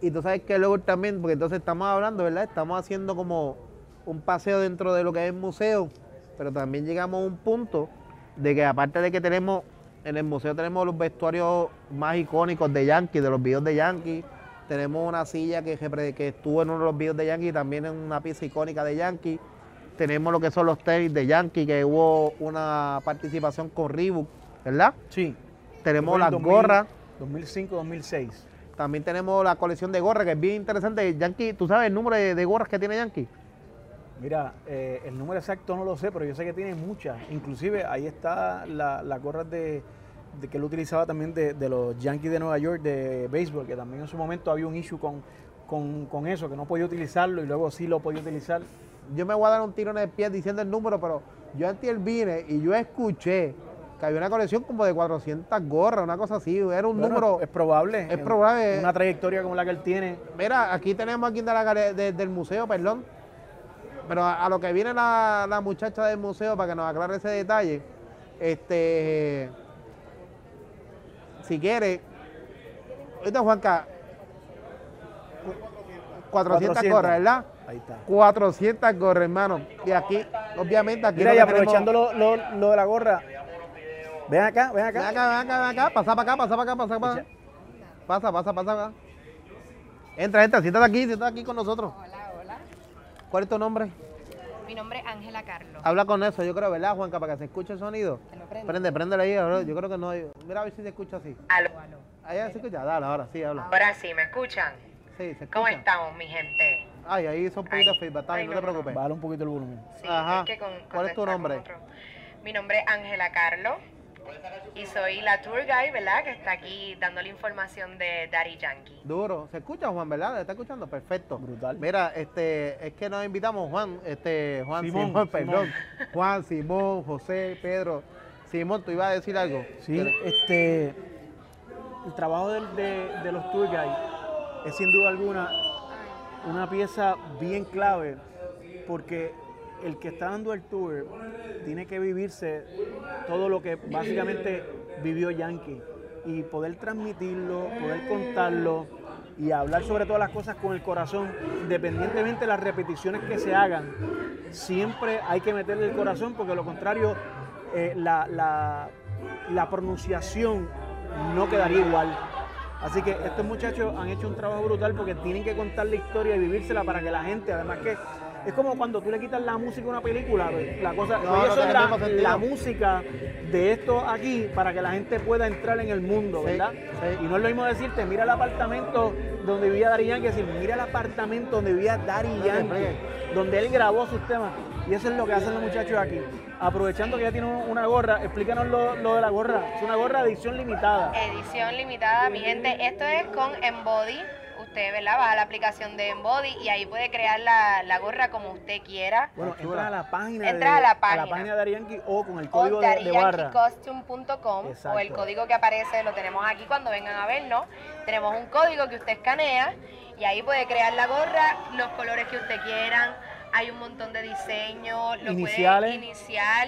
y tú sabes que luego también, porque entonces estamos hablando, ¿verdad? Estamos haciendo como un paseo dentro de lo que es el museo, pero también llegamos a un punto de que aparte de que tenemos, en el museo tenemos los vestuarios más icónicos de Yankee, de los videos de Yankee, Tenemos una silla que, que estuvo en uno de los videos de Yankee, también en una pieza icónica de Yankee. Tenemos lo que son los tenis de Yankee, que hubo una participación con Reebok, ¿verdad? Sí. Tenemos las 2000, gorras. 2005, 2006. También tenemos la colección de gorras, que es bien interesante. Yankee, ¿tú sabes el número de, de gorras que tiene Yankee? Mira, eh, el número exacto no lo sé, pero yo sé que tiene muchas. Inclusive ahí está la, la gorra de, de que él utilizaba también de, de los Yankees de Nueva York de béisbol, que también en su momento había un issue con, con, con eso, que no podía utilizarlo y luego sí lo podía utilizar. Yo me voy a dar un tiro en el pie diciendo el número, pero yo antes vine y yo escuché que había una colección como de 400 gorras, una cosa así. Era un Bueno, número. es probable. es probable. Una trayectoria como la que él tiene. Mira, aquí tenemos aquí de la de- del museo, perdón. Pero a, a lo que viene la, la muchacha del museo para que nos aclare ese detalle. Este. Si quiere. Ahorita, Juanca. cu- 400 gorras, ¿verdad? Ahí está. 400 gorras, hermano. Y aquí, obviamente, aquí. Mira, y aprovechando tenemos- lo, lo- lo de la gorra, ven acá, ven Ven acá. acá, ven acá, ven acá. Pasa para acá, pasa para acá, pasa para acá. Pasa, pasa, pasa acá. Entra, entra, siéntate aquí, siéntate aquí con nosotros. Hola, hola. ¿Cuál es tu nombre? Mi nombre es Ángela Carlos. Habla con eso, yo creo, ¿verdad, Juanca? Para que se escuche el sonido. ¿Te lo prendo? Prende, préndele ahí, yo creo que no. Mira a ver si se escucha así. Aló. Aló. Allá se escucha, dale, ahora sí, habla. Ahora sí, ¿me escuchan? Sí, se escucha. ¿Cómo estamos, mi gente? Ay, ahí hizo un poquito de feedback, está bien, Ay, no te no, preocupes. Bájale un poquito el volumen. Sí, Ajá. es que con- ¿Cuál es tu nombre? Mi nombre es Ángela Carlos y soy la tour guide, ¿verdad? Que está aquí dando la información de Daddy Yankee. Duro. ¿Se escucha, Juan, verdad? ¿Le está escuchando? Perfecto. Brutal. Mira, este, es que nos invitamos, Juan, este, Juan Simón, Simón, <laughs> Simón. perdón. Juan, Simón, José, Pedro. Simón, tú ibas a decir algo. Sí, este, el trabajo de los tour guides es sin duda alguna una pieza bien clave porque el que está dando el tour tiene que vivirse todo lo que básicamente vivió Yankee y poder transmitirlo, poder contarlo y hablar sobre todas las cosas con el corazón, independientemente de las repeticiones que se hagan, siempre hay que meterle el corazón porque lo contrario eh, la, la- la pronunciación no quedaría igual. Así que estos muchachos han hecho un trabajo brutal porque tienen que contar la historia y vivírsela para que la gente, además que es como cuando tú le quitas la música a una película, pues, la cosa, No, oye, no eso es la, música de esto aquí para que la gente pueda entrar en el mundo, Sí, ¿verdad? sí. Y no es lo mismo decirte, mira el apartamento donde vivía Dari Yankee, que decir, mira el apartamento donde vivía Dari Explique, Yankee, donde él grabó sus temas. Y eso es lo que hacen los muchachos aquí. Aprovechando que ya tiene una gorra, explícanos lo, lo de la gorra. Es una gorra de edición limitada. Edición limitada, mi gente. Esto es con Embody. Usted, ¿verdad? Baja la aplicación de Embody y ahí puede crear la, la gorra como usted quiera. Bueno, entras a la página Entras de, a la página. página de Dari Yankee o con el o código de, de barra. o el código que aparece lo tenemos aquí cuando vengan a vernos. Tenemos un código que usted escanea y ahí puede crear la gorra, los colores que usted quieran. Hay un montón de diseños, lo Iniciales. puede iniciar.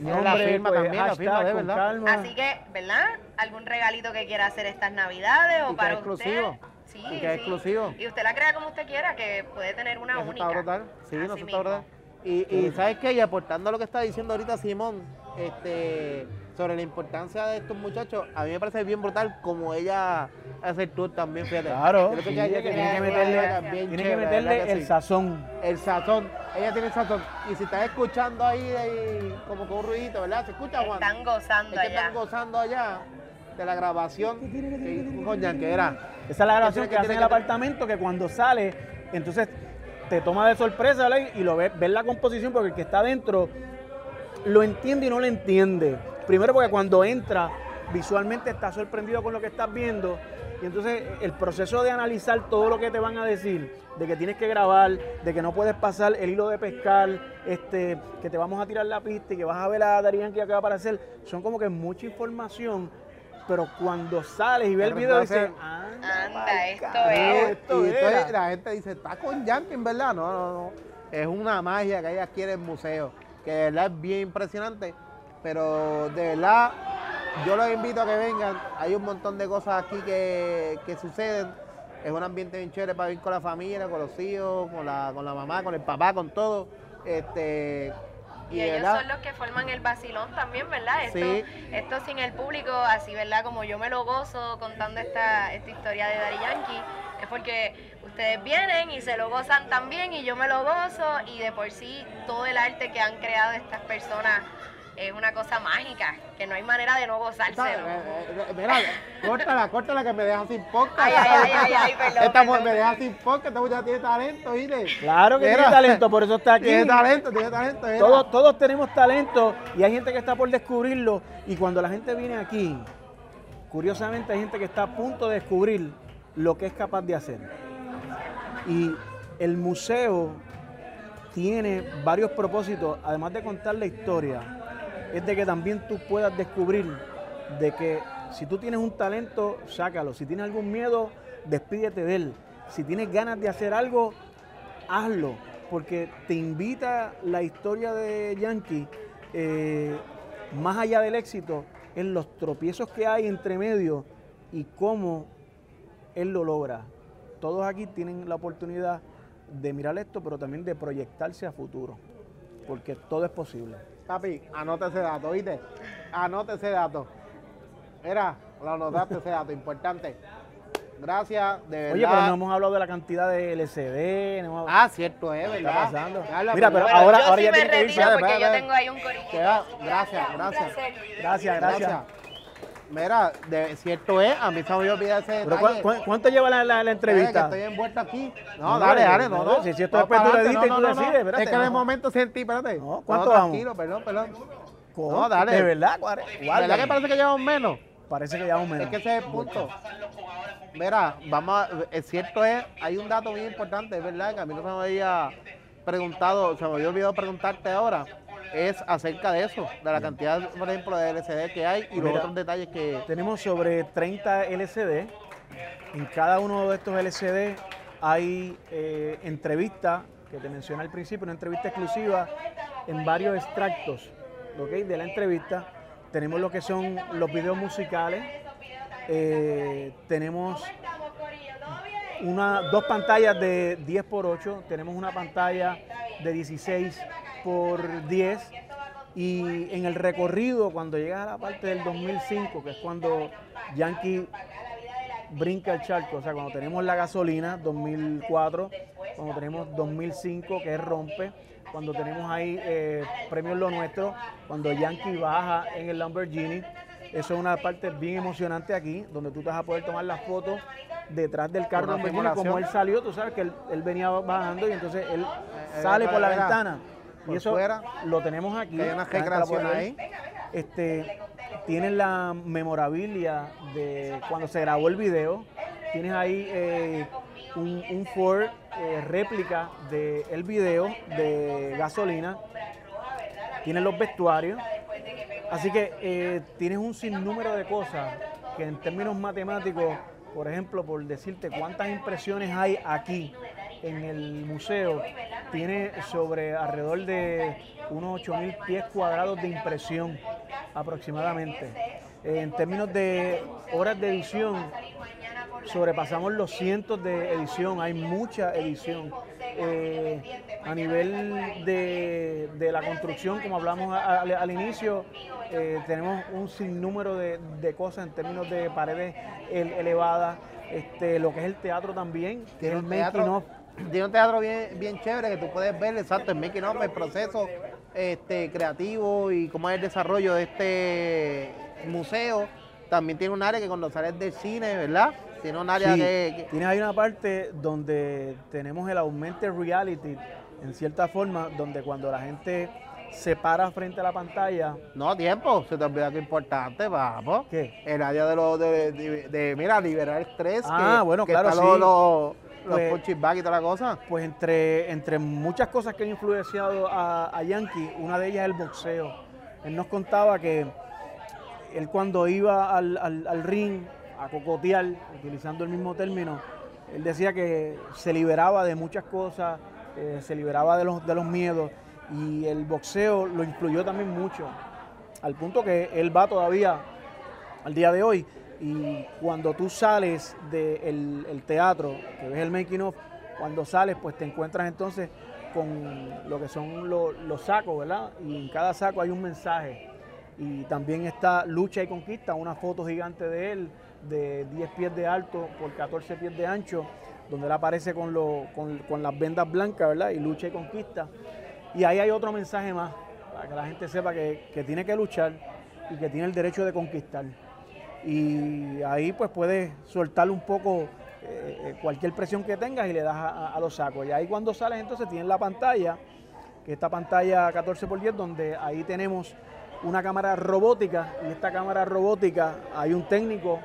La firma pues, también, la firma verdad. calma. Así que, ¿verdad? ¿Algún regalito que quiera hacer estas navidades o para exclusivo. usted? Sí, Y que es exclusivo. Y usted la crea como usted quiera, que puede tener una Eso única. está brutal. Sí, no, eso está brutal. Y, y ¿sabes qué? Y aportando lo que está diciendo ahorita Simón, este, sobre la importancia de estos muchachos, a mí me parece bien brutal como ella hace el tour también, fíjate. Claro, Yo creo que sí, ella que tiene que meterle, idea bien tiene que chévere, meterle ¿verdad que el sí? sazón. El sazón, ella tiene el sazón. Y si estás escuchando ahí, ahí como con un ruidito, ¿verdad? ¿Se escucha, Juan? Están gozando es que allá. están gozando allá de la grabación que era. Esa es la grabación que hace en el apartamento que cuando sale, entonces te toma de sorpresa ¿verdad? y lo ves, ves la composición porque el que está adentro lo entiende y no lo entiende. Primero porque cuando entra visualmente está sorprendido con lo que estás viendo y entonces el proceso de analizar todo lo que te van a decir, de que tienes que grabar, de que no puedes pasar el hilo de pescar, este, que te vamos a tirar la pista y que vas a ver a Darían que va a aparecer, son como que mucha información. Pero cuando sales y ves el video, dices, anda, esto es". esto y era". entonces la gente dice, está con Yankee, en verdad. No, no, no. Es una magia que ella quiere en el museo, que de verdad es bien impresionante. Pero de verdad, yo los invito a que vengan. Hay un montón de cosas aquí que, que suceden. Es un ambiente bien chévere para ir con la familia, con los hijos, con la, con la mamá, con el papá, con todo. Este, Y ellos verdad, son los que forman el vacilón también, ¿verdad? Esto, Sí. esto sin el público, así, ¿verdad? Como yo me lo gozo contando esta, esta historia de Daddy Yankee, es porque ustedes vienen y se lo gozan también y yo me lo gozo y de por sí todo el arte que han creado estas personas es una cosa mágica, que no hay manera de no gozárselo. Eh, eh, Mira, córtala, córtala que me dejan sin podcast. Ay, ay, ay, ay, ay, perdón, Esta perdón. mujer me deja sin podcast, esta muchacha tiene talento, mire. Claro que Mira. tiene talento, por eso está aquí. Tiene talento, tiene talento. Todos, todos tenemos talento y hay gente que está por descubrirlo. Y cuando la gente viene aquí, curiosamente hay gente que está a punto de descubrir lo que es capaz de hacer. Y el museo tiene varios propósitos, además de contar la historia, es de que también tú puedas descubrir de que si tú tienes un talento, sácalo. Si tienes algún miedo, despídete de él. Si tienes ganas de hacer algo, hazlo. Porque te invita la historia de Yankee, eh, más allá del éxito, en los tropiezos que hay entre medio y cómo él lo logra. Todos aquí tienen la oportunidad de mirar esto, pero también de proyectarse a futuro. Porque todo es posible. Papi, anota ese dato, ¿oíste? Anota ese dato. Mira, lo anotaste ese dato, importante. Gracias, de verdad. Oye, pero no hemos hablado de la cantidad de LCD. no hemos- Ah, cierto es, ¿Qué ¿verdad? está pasando? Mira, pero ahora- yo ahora sí ya me tiene que irse. Espera, porque yo espera, tengo ahí un corillito. Queda- gracias, gracias. Gracias, gracias. Mira, de, cierto es, a mí se me había olvidado ese Pero detalle. ¿cu- cu- ¿Cuánto lleva la, la- la entrevista? que estoy envuelto aquí. No, No, dale, no, dale, no, no, no, no. si esto Vamos después tú lo editas y tú decides, espérate, Es que en el no. momento sentí, espérate. No, ¿cuánto No, vamos? Tranquilo, perdón, perdón. ¿Cómo? No, dale. De verdad, Guare- ¿Verdad que parece que llevamos menos? Parece que llevamos menos. Es que ese es el punto. Mira, vamos a, es cierto es, hay un dato bien importante, es verdad que a mí no se me había preguntado, se me había olvidado preguntarte ahora, es acerca de eso, de la cantidad, por ejemplo, de LCD que hay y los Mira. otros detalles que... Tenemos sobre 30 LCD. En cada uno de estos LCD hay eh, entrevistas, que te mencioné al principio, una entrevista exclusiva en varios extractos ¿ok? de la entrevista. Tenemos lo que son los videos musicales. eh, tenemos una, dos pantallas de 10 por 8, tenemos una pantalla de 16 por 10 y en el recorrido cuando llegas a la parte del 2005, que es cuando Yankee brinca el charco, o sea, cuando tenemos la gasolina 2004, cuando tenemos 2005 que es rompe, cuando tenemos ahí eh, premios lo nuestro, cuando Yankee baja en el Lamborghini, eso es una parte bien emocionante aquí, donde tú te vas a poder tomar las fotos detrás del carro Lamborghini, como él salió, tú sabes que él, él venía bajando y entonces él Eh, sale por la ventana. Por Y eso fuera, lo tenemos aquí. hay una recreación ahí. Este, tienes la memorabilia de cuando se grabó el video. Tienes ahí eh, un, un Ford eh, réplica del video de gasolina. Tienes los vestuarios. Así que eh, tienes un sinnúmero de cosas que en términos matemáticos, por ejemplo, por decirte cuántas impresiones hay aquí en el museo, tiene sobre alrededor de unos 8.000 pies cuadrados de impresión aproximadamente. En términos de horas de edición, sobrepasamos los cientos de edición, hay mucha edición. Eh, a nivel de, de la construcción, como hablamos a- al, al inicio, eh, tenemos un sinnúmero de, de cosas en términos de paredes el- elevadas, este, lo que es el teatro también, que es Tiene el un making teatro. Tiene un teatro bien, bien chévere que tú puedes ver exacto el making of, el proceso este, creativo y cómo es el desarrollo de este museo. También tiene un área que cuando sales del cine, ¿verdad? Tiene un área Sí, que, que- Tienes ahí una parte donde tenemos el augmented reality, en cierta forma, donde cuando la gente se para frente a la pantalla, No, tiempo, se te olvida que es importante, papo. ¿qué? El área de los de, de- de, mira, liberar estrés. Ah, que, bueno, que claro, sí. Los, los, los Pues- punching bag y toda la cosa. Pues entre, entre muchas cosas que han influenciado a, a Yankee, una de ellas es el boxeo. Él nos contaba que él cuando iba al, al- al ring a cocotear, utilizando el mismo término, él decía que se liberaba de muchas cosas, eh, se liberaba de los, de los miedos y el boxeo lo influyó también mucho, al punto que él va todavía al día de hoy y cuando tú sales del el teatro, que ves el making of, cuando sales pues te encuentras entonces con lo que son lo- los sacos, ¿verdad? Y en cada saco hay un mensaje. Y también está Lucha y Conquista, una foto gigante de él, de 10 pies de alto por 14 pies de ancho, donde él aparece con, las vendas blancas, ¿verdad? Y lucha y conquista. Y ahí hay otro mensaje más, para que la gente sepa que tiene que luchar y que tiene el derecho de conquistar. Y ahí pues puedes soltar un poco eh, eh, cualquier presión que tengas y le das a, los sacos. Y ahí cuando sales entonces tienes la pantalla, que esta pantalla 14x10, donde ahí tenemos una cámara robótica y esta cámara robótica hay un técnico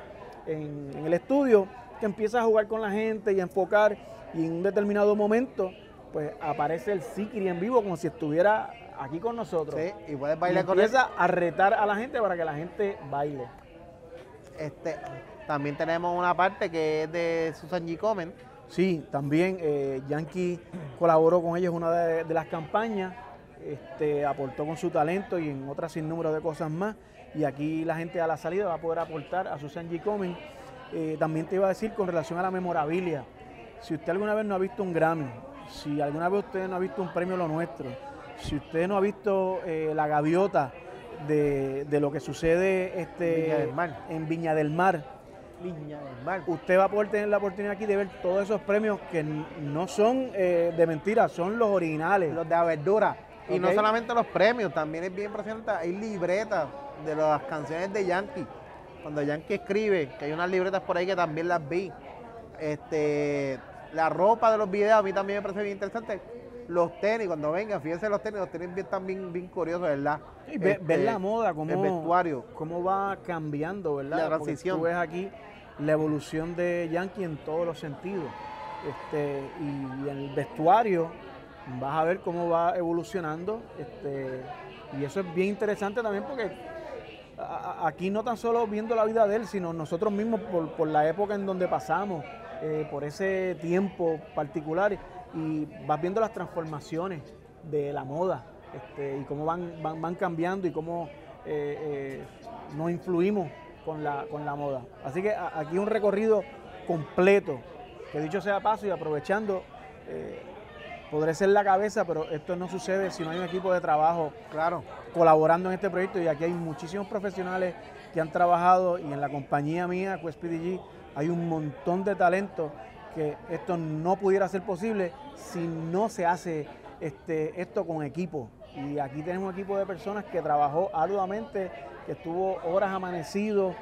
en, en el estudio que empieza a jugar con la gente y a enfocar y en un determinado momento pues aparece el Sikri en vivo como si estuviera aquí con nosotros. Sí, y puedes Y bailar con él. empieza a retar a la gente para que la gente baile. Este, también tenemos una parte que es de Susan G. Komen. Sí, también eh, Yankee colaboró con ellos en una de, las campañas, este, aportó con su talento y en otras sinnúmero de cosas más. Y aquí la gente a la salida va a poder aportar a Susan G. Komen. Eh, también te iba a decir con relación a la memorabilia. Si usted alguna vez no ha visto un Grammy, si alguna vez usted no ha visto un premio Lo Nuestro, si usted no ha visto eh, la gaviota de, de lo que sucede este, Viña del Mar. en Viña del Mar, Viña del Mar. usted va a poder tener la oportunidad aquí de ver todos esos premios que no son eh, de mentira, son los originales. Los de Averdura. Y no solamente los premios, también es bien impresionante. Hay libretas de las canciones de Yankee. Cuando Yankee escribe, que hay unas libretas por ahí que también las vi. Este, la ropa de los videos a mí también me parece bien interesante. Los tenis, cuando vengan, fíjense los tenis, los tenis bien, están bien, bien curiosos, ¿verdad? Y ve- Este, ver la moda, cómo, el vestuario. cómo va cambiando, ¿verdad? La Porque transición. Tú ves aquí la evolución de Yankee en todos los sentidos. Este, y, el vestuario vas a ver cómo va evolucionando. Este, y eso es bien interesante también porque a- a- aquí no tan solo viendo la vida de él, sino nosotros mismos por, por la época en donde pasamos, eh, por ese tiempo particular, y vas viendo las transformaciones de la moda este, y cómo van, van, van cambiando y cómo eh, eh, nos influimos con la, con la moda. Así que a- aquí un recorrido completo, que dicho sea paso y aprovechando, eh, podré ser la cabeza, pero esto no sucede si no hay un equipo de trabajo Claro. colaborando en este proyecto y aquí hay muchísimos profesionales que han trabajado y en la compañía mía, Quest PDG, hay un montón de talento que esto no pudiera ser posible si no se hace este, esto con equipo. Y aquí tenemos un equipo de personas que trabajó arduamente, que estuvo horas amanecido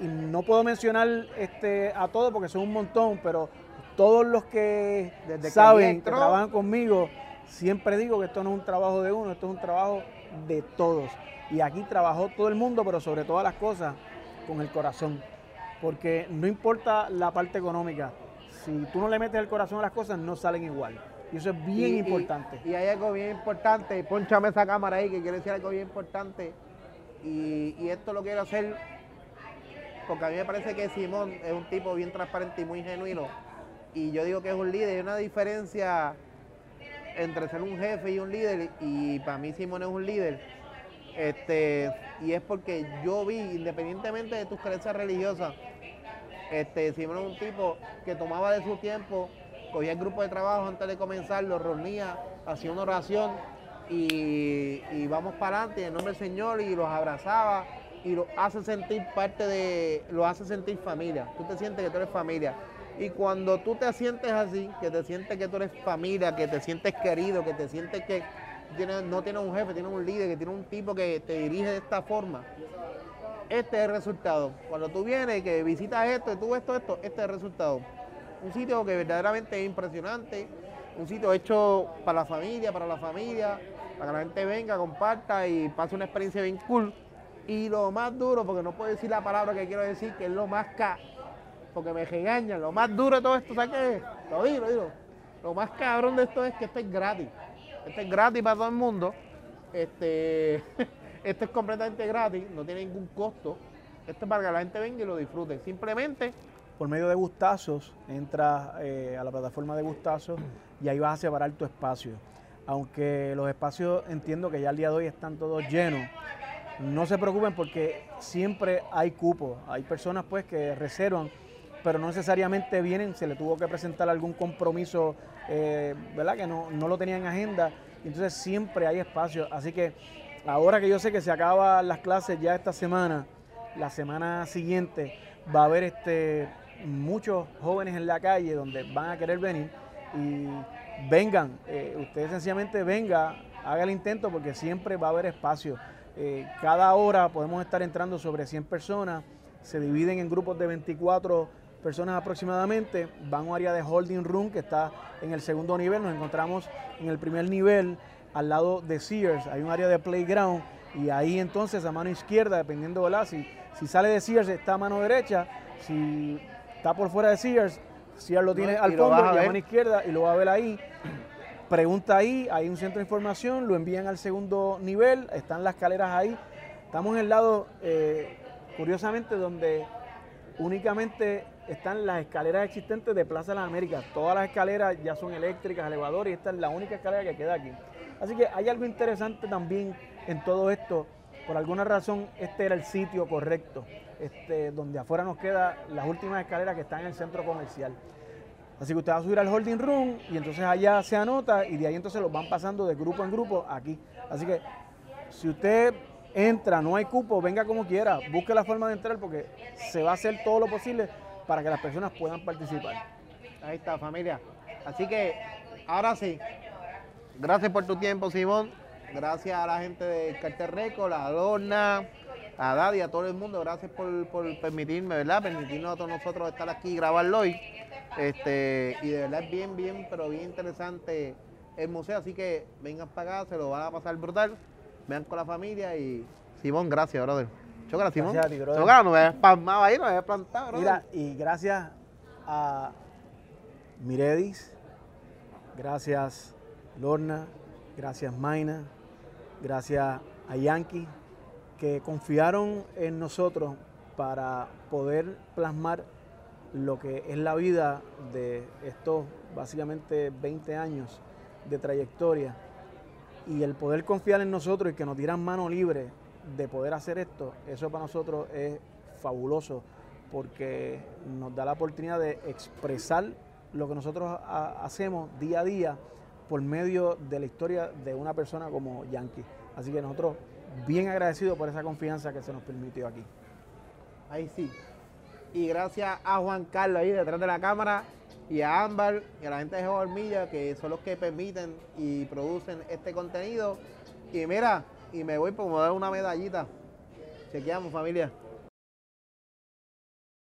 y, no puedo mencionar este, a todos porque son un montón, pero todos los que Desde saben, que entró- trabajan conmigo, siempre digo que esto no es un trabajo de uno, esto es un trabajo de todos. Y aquí trabajó todo el mundo, pero sobre todas las cosas, con el corazón. Porque no importa la parte económica, si tú no le metes el corazón a las cosas, no salen igual. Y eso es bien Y- importante. Y, hay algo bien importante, ponchame esa cámara ahí que quiere decir algo bien importante. Y, y esto lo quiero hacer porque a mí me parece que Simón es un tipo bien transparente y muy genuino. Y yo digo que es un líder. Hay una diferencia entre ser un jefe y un líder. Y para mí Simón es un líder. Este, y es porque yo vi, independientemente de tus creencias religiosas, este, Simón es un tipo que tomaba de su tiempo, cogía el grupo de trabajo antes de comenzar, lo reunía, hacía una oración y, y vamos para adelante en nombre del Señor y los abrazaba y los hace sentir parte de, los hace sentir familia. Tú te sientes que tú eres familia. Y cuando tú te sientes así, que te sientes que tú eres familia, que te sientes querido, que te sientes que tienes- no tienes un jefe, tienes un líder, que tienes un tipo que te dirige de esta forma, este es el resultado. Cuando tú vienes, que visitas esto, y tú ves esto, esto, este es el resultado. Un sitio que verdaderamente es impresionante, un sitio hecho para la familia, para la familia, para que la gente venga, comparta y pase una experiencia bien cool. Y lo más duro, porque no puedo decir la palabra que quiero decir, que es lo más ca... Porque me regañan, lo más duro de todo esto, ¿sabes qué es? Lo digo, lo digo. Lo más cabrón de esto es que esto es gratis. Esto es gratis para todo el mundo. Este, <laughs> esto es completamente gratis, no tiene ningún costo. Esto es para que la gente venga y lo disfrute. Simplemente, Por medio de gustazos, entras eh, a la plataforma de gustazos y ahí vas a separar tu espacio. Aunque los espacios entiendo que ya al día de hoy están todos llenos, no se preocupen porque siempre hay cupo. Hay personas pues que reservan, pero no necesariamente vienen, se le tuvo que presentar algún compromiso, eh, ¿verdad? Que no, no lo tenía en agenda. Entonces siempre hay espacio. Así que ahora que yo sé que se acaban las clases ya esta semana, la semana siguiente, va a haber este, muchos jóvenes en la calle donde van a querer venir y vengan, eh, ustedes sencillamente venga, haga el intento porque siempre va a haber espacio. Eh, cada hora podemos estar entrando sobre 100 personas, se dividen en grupos de 24 personas aproximadamente, van a un área de holding room que está en el segundo nivel, nos encontramos en el primer nivel al lado de Sears, hay un área de playground y ahí entonces a mano izquierda, dependiendo de la, si, si sale de Sears está a mano derecha, si está por fuera de Sears, Sears lo tiene al fondo y a mano izquierda y lo va a ver ahí. Pregunta ahí, hay un centro de información, lo envían al segundo nivel, están las escaleras ahí. Estamos en el lado, eh, curiosamente, donde únicamente están las escaleras existentes de Plaza de las Américas. Todas las escaleras ya son eléctricas, elevadores, y esta es la única escalera que queda aquí. Así que hay algo interesante también en todo esto. Por alguna razón, este era el sitio correcto, este, donde afuera nos quedan las últimas escaleras que están en el centro comercial. Así que usted va a subir al holding room y entonces allá se anota y de ahí entonces los van pasando de grupo en grupo aquí. Así que si usted entra, no hay cupo, venga como quiera, busque la forma de entrar porque se va a hacer todo lo posible para que las personas puedan participar. Ahí está, familia. Así que, ahora sí, gracias por tu tiempo, Simón. Gracias a la gente de Carter Record, a Lorna, a Daddy, a todo el mundo. Gracias por, permitirme, ¿verdad? Permitirnos a todos nosotros estar aquí y grabarlo hoy. Este, y de verdad es bien, bien, pero bien interesante el museo. Así que vengan para acá, se lo van a pasar brutal. Vean con la familia y Simón, gracias, brother. Chocala, Simón. Gracias a ti, brother. Chocala, no me habías palmado ahí, no me habías plantado, brother. Mira, y gracias a Miredis, gracias Lorna, gracias Maina, gracias a Yankee, que confiaron en nosotros para poder plasmar lo que es la vida de estos básicamente 20 años de trayectoria. Y el poder confiar en nosotros y que nos dieran mano libre de poder hacer esto, eso para nosotros es fabuloso porque nos da la oportunidad de expresar lo que nosotros hacemos día a día por medio de la historia de una persona como Yankee. Así que nosotros bien agradecidos por esa confianza que se nos permitió aquí. Ahí sí. Y gracias a Juan Carlos ahí detrás de la cámara y a Ámbar y a la gente de Hormilla que son los que permiten y producen este contenido. Y mira, y me voy por una medallita. Chequeamos familia.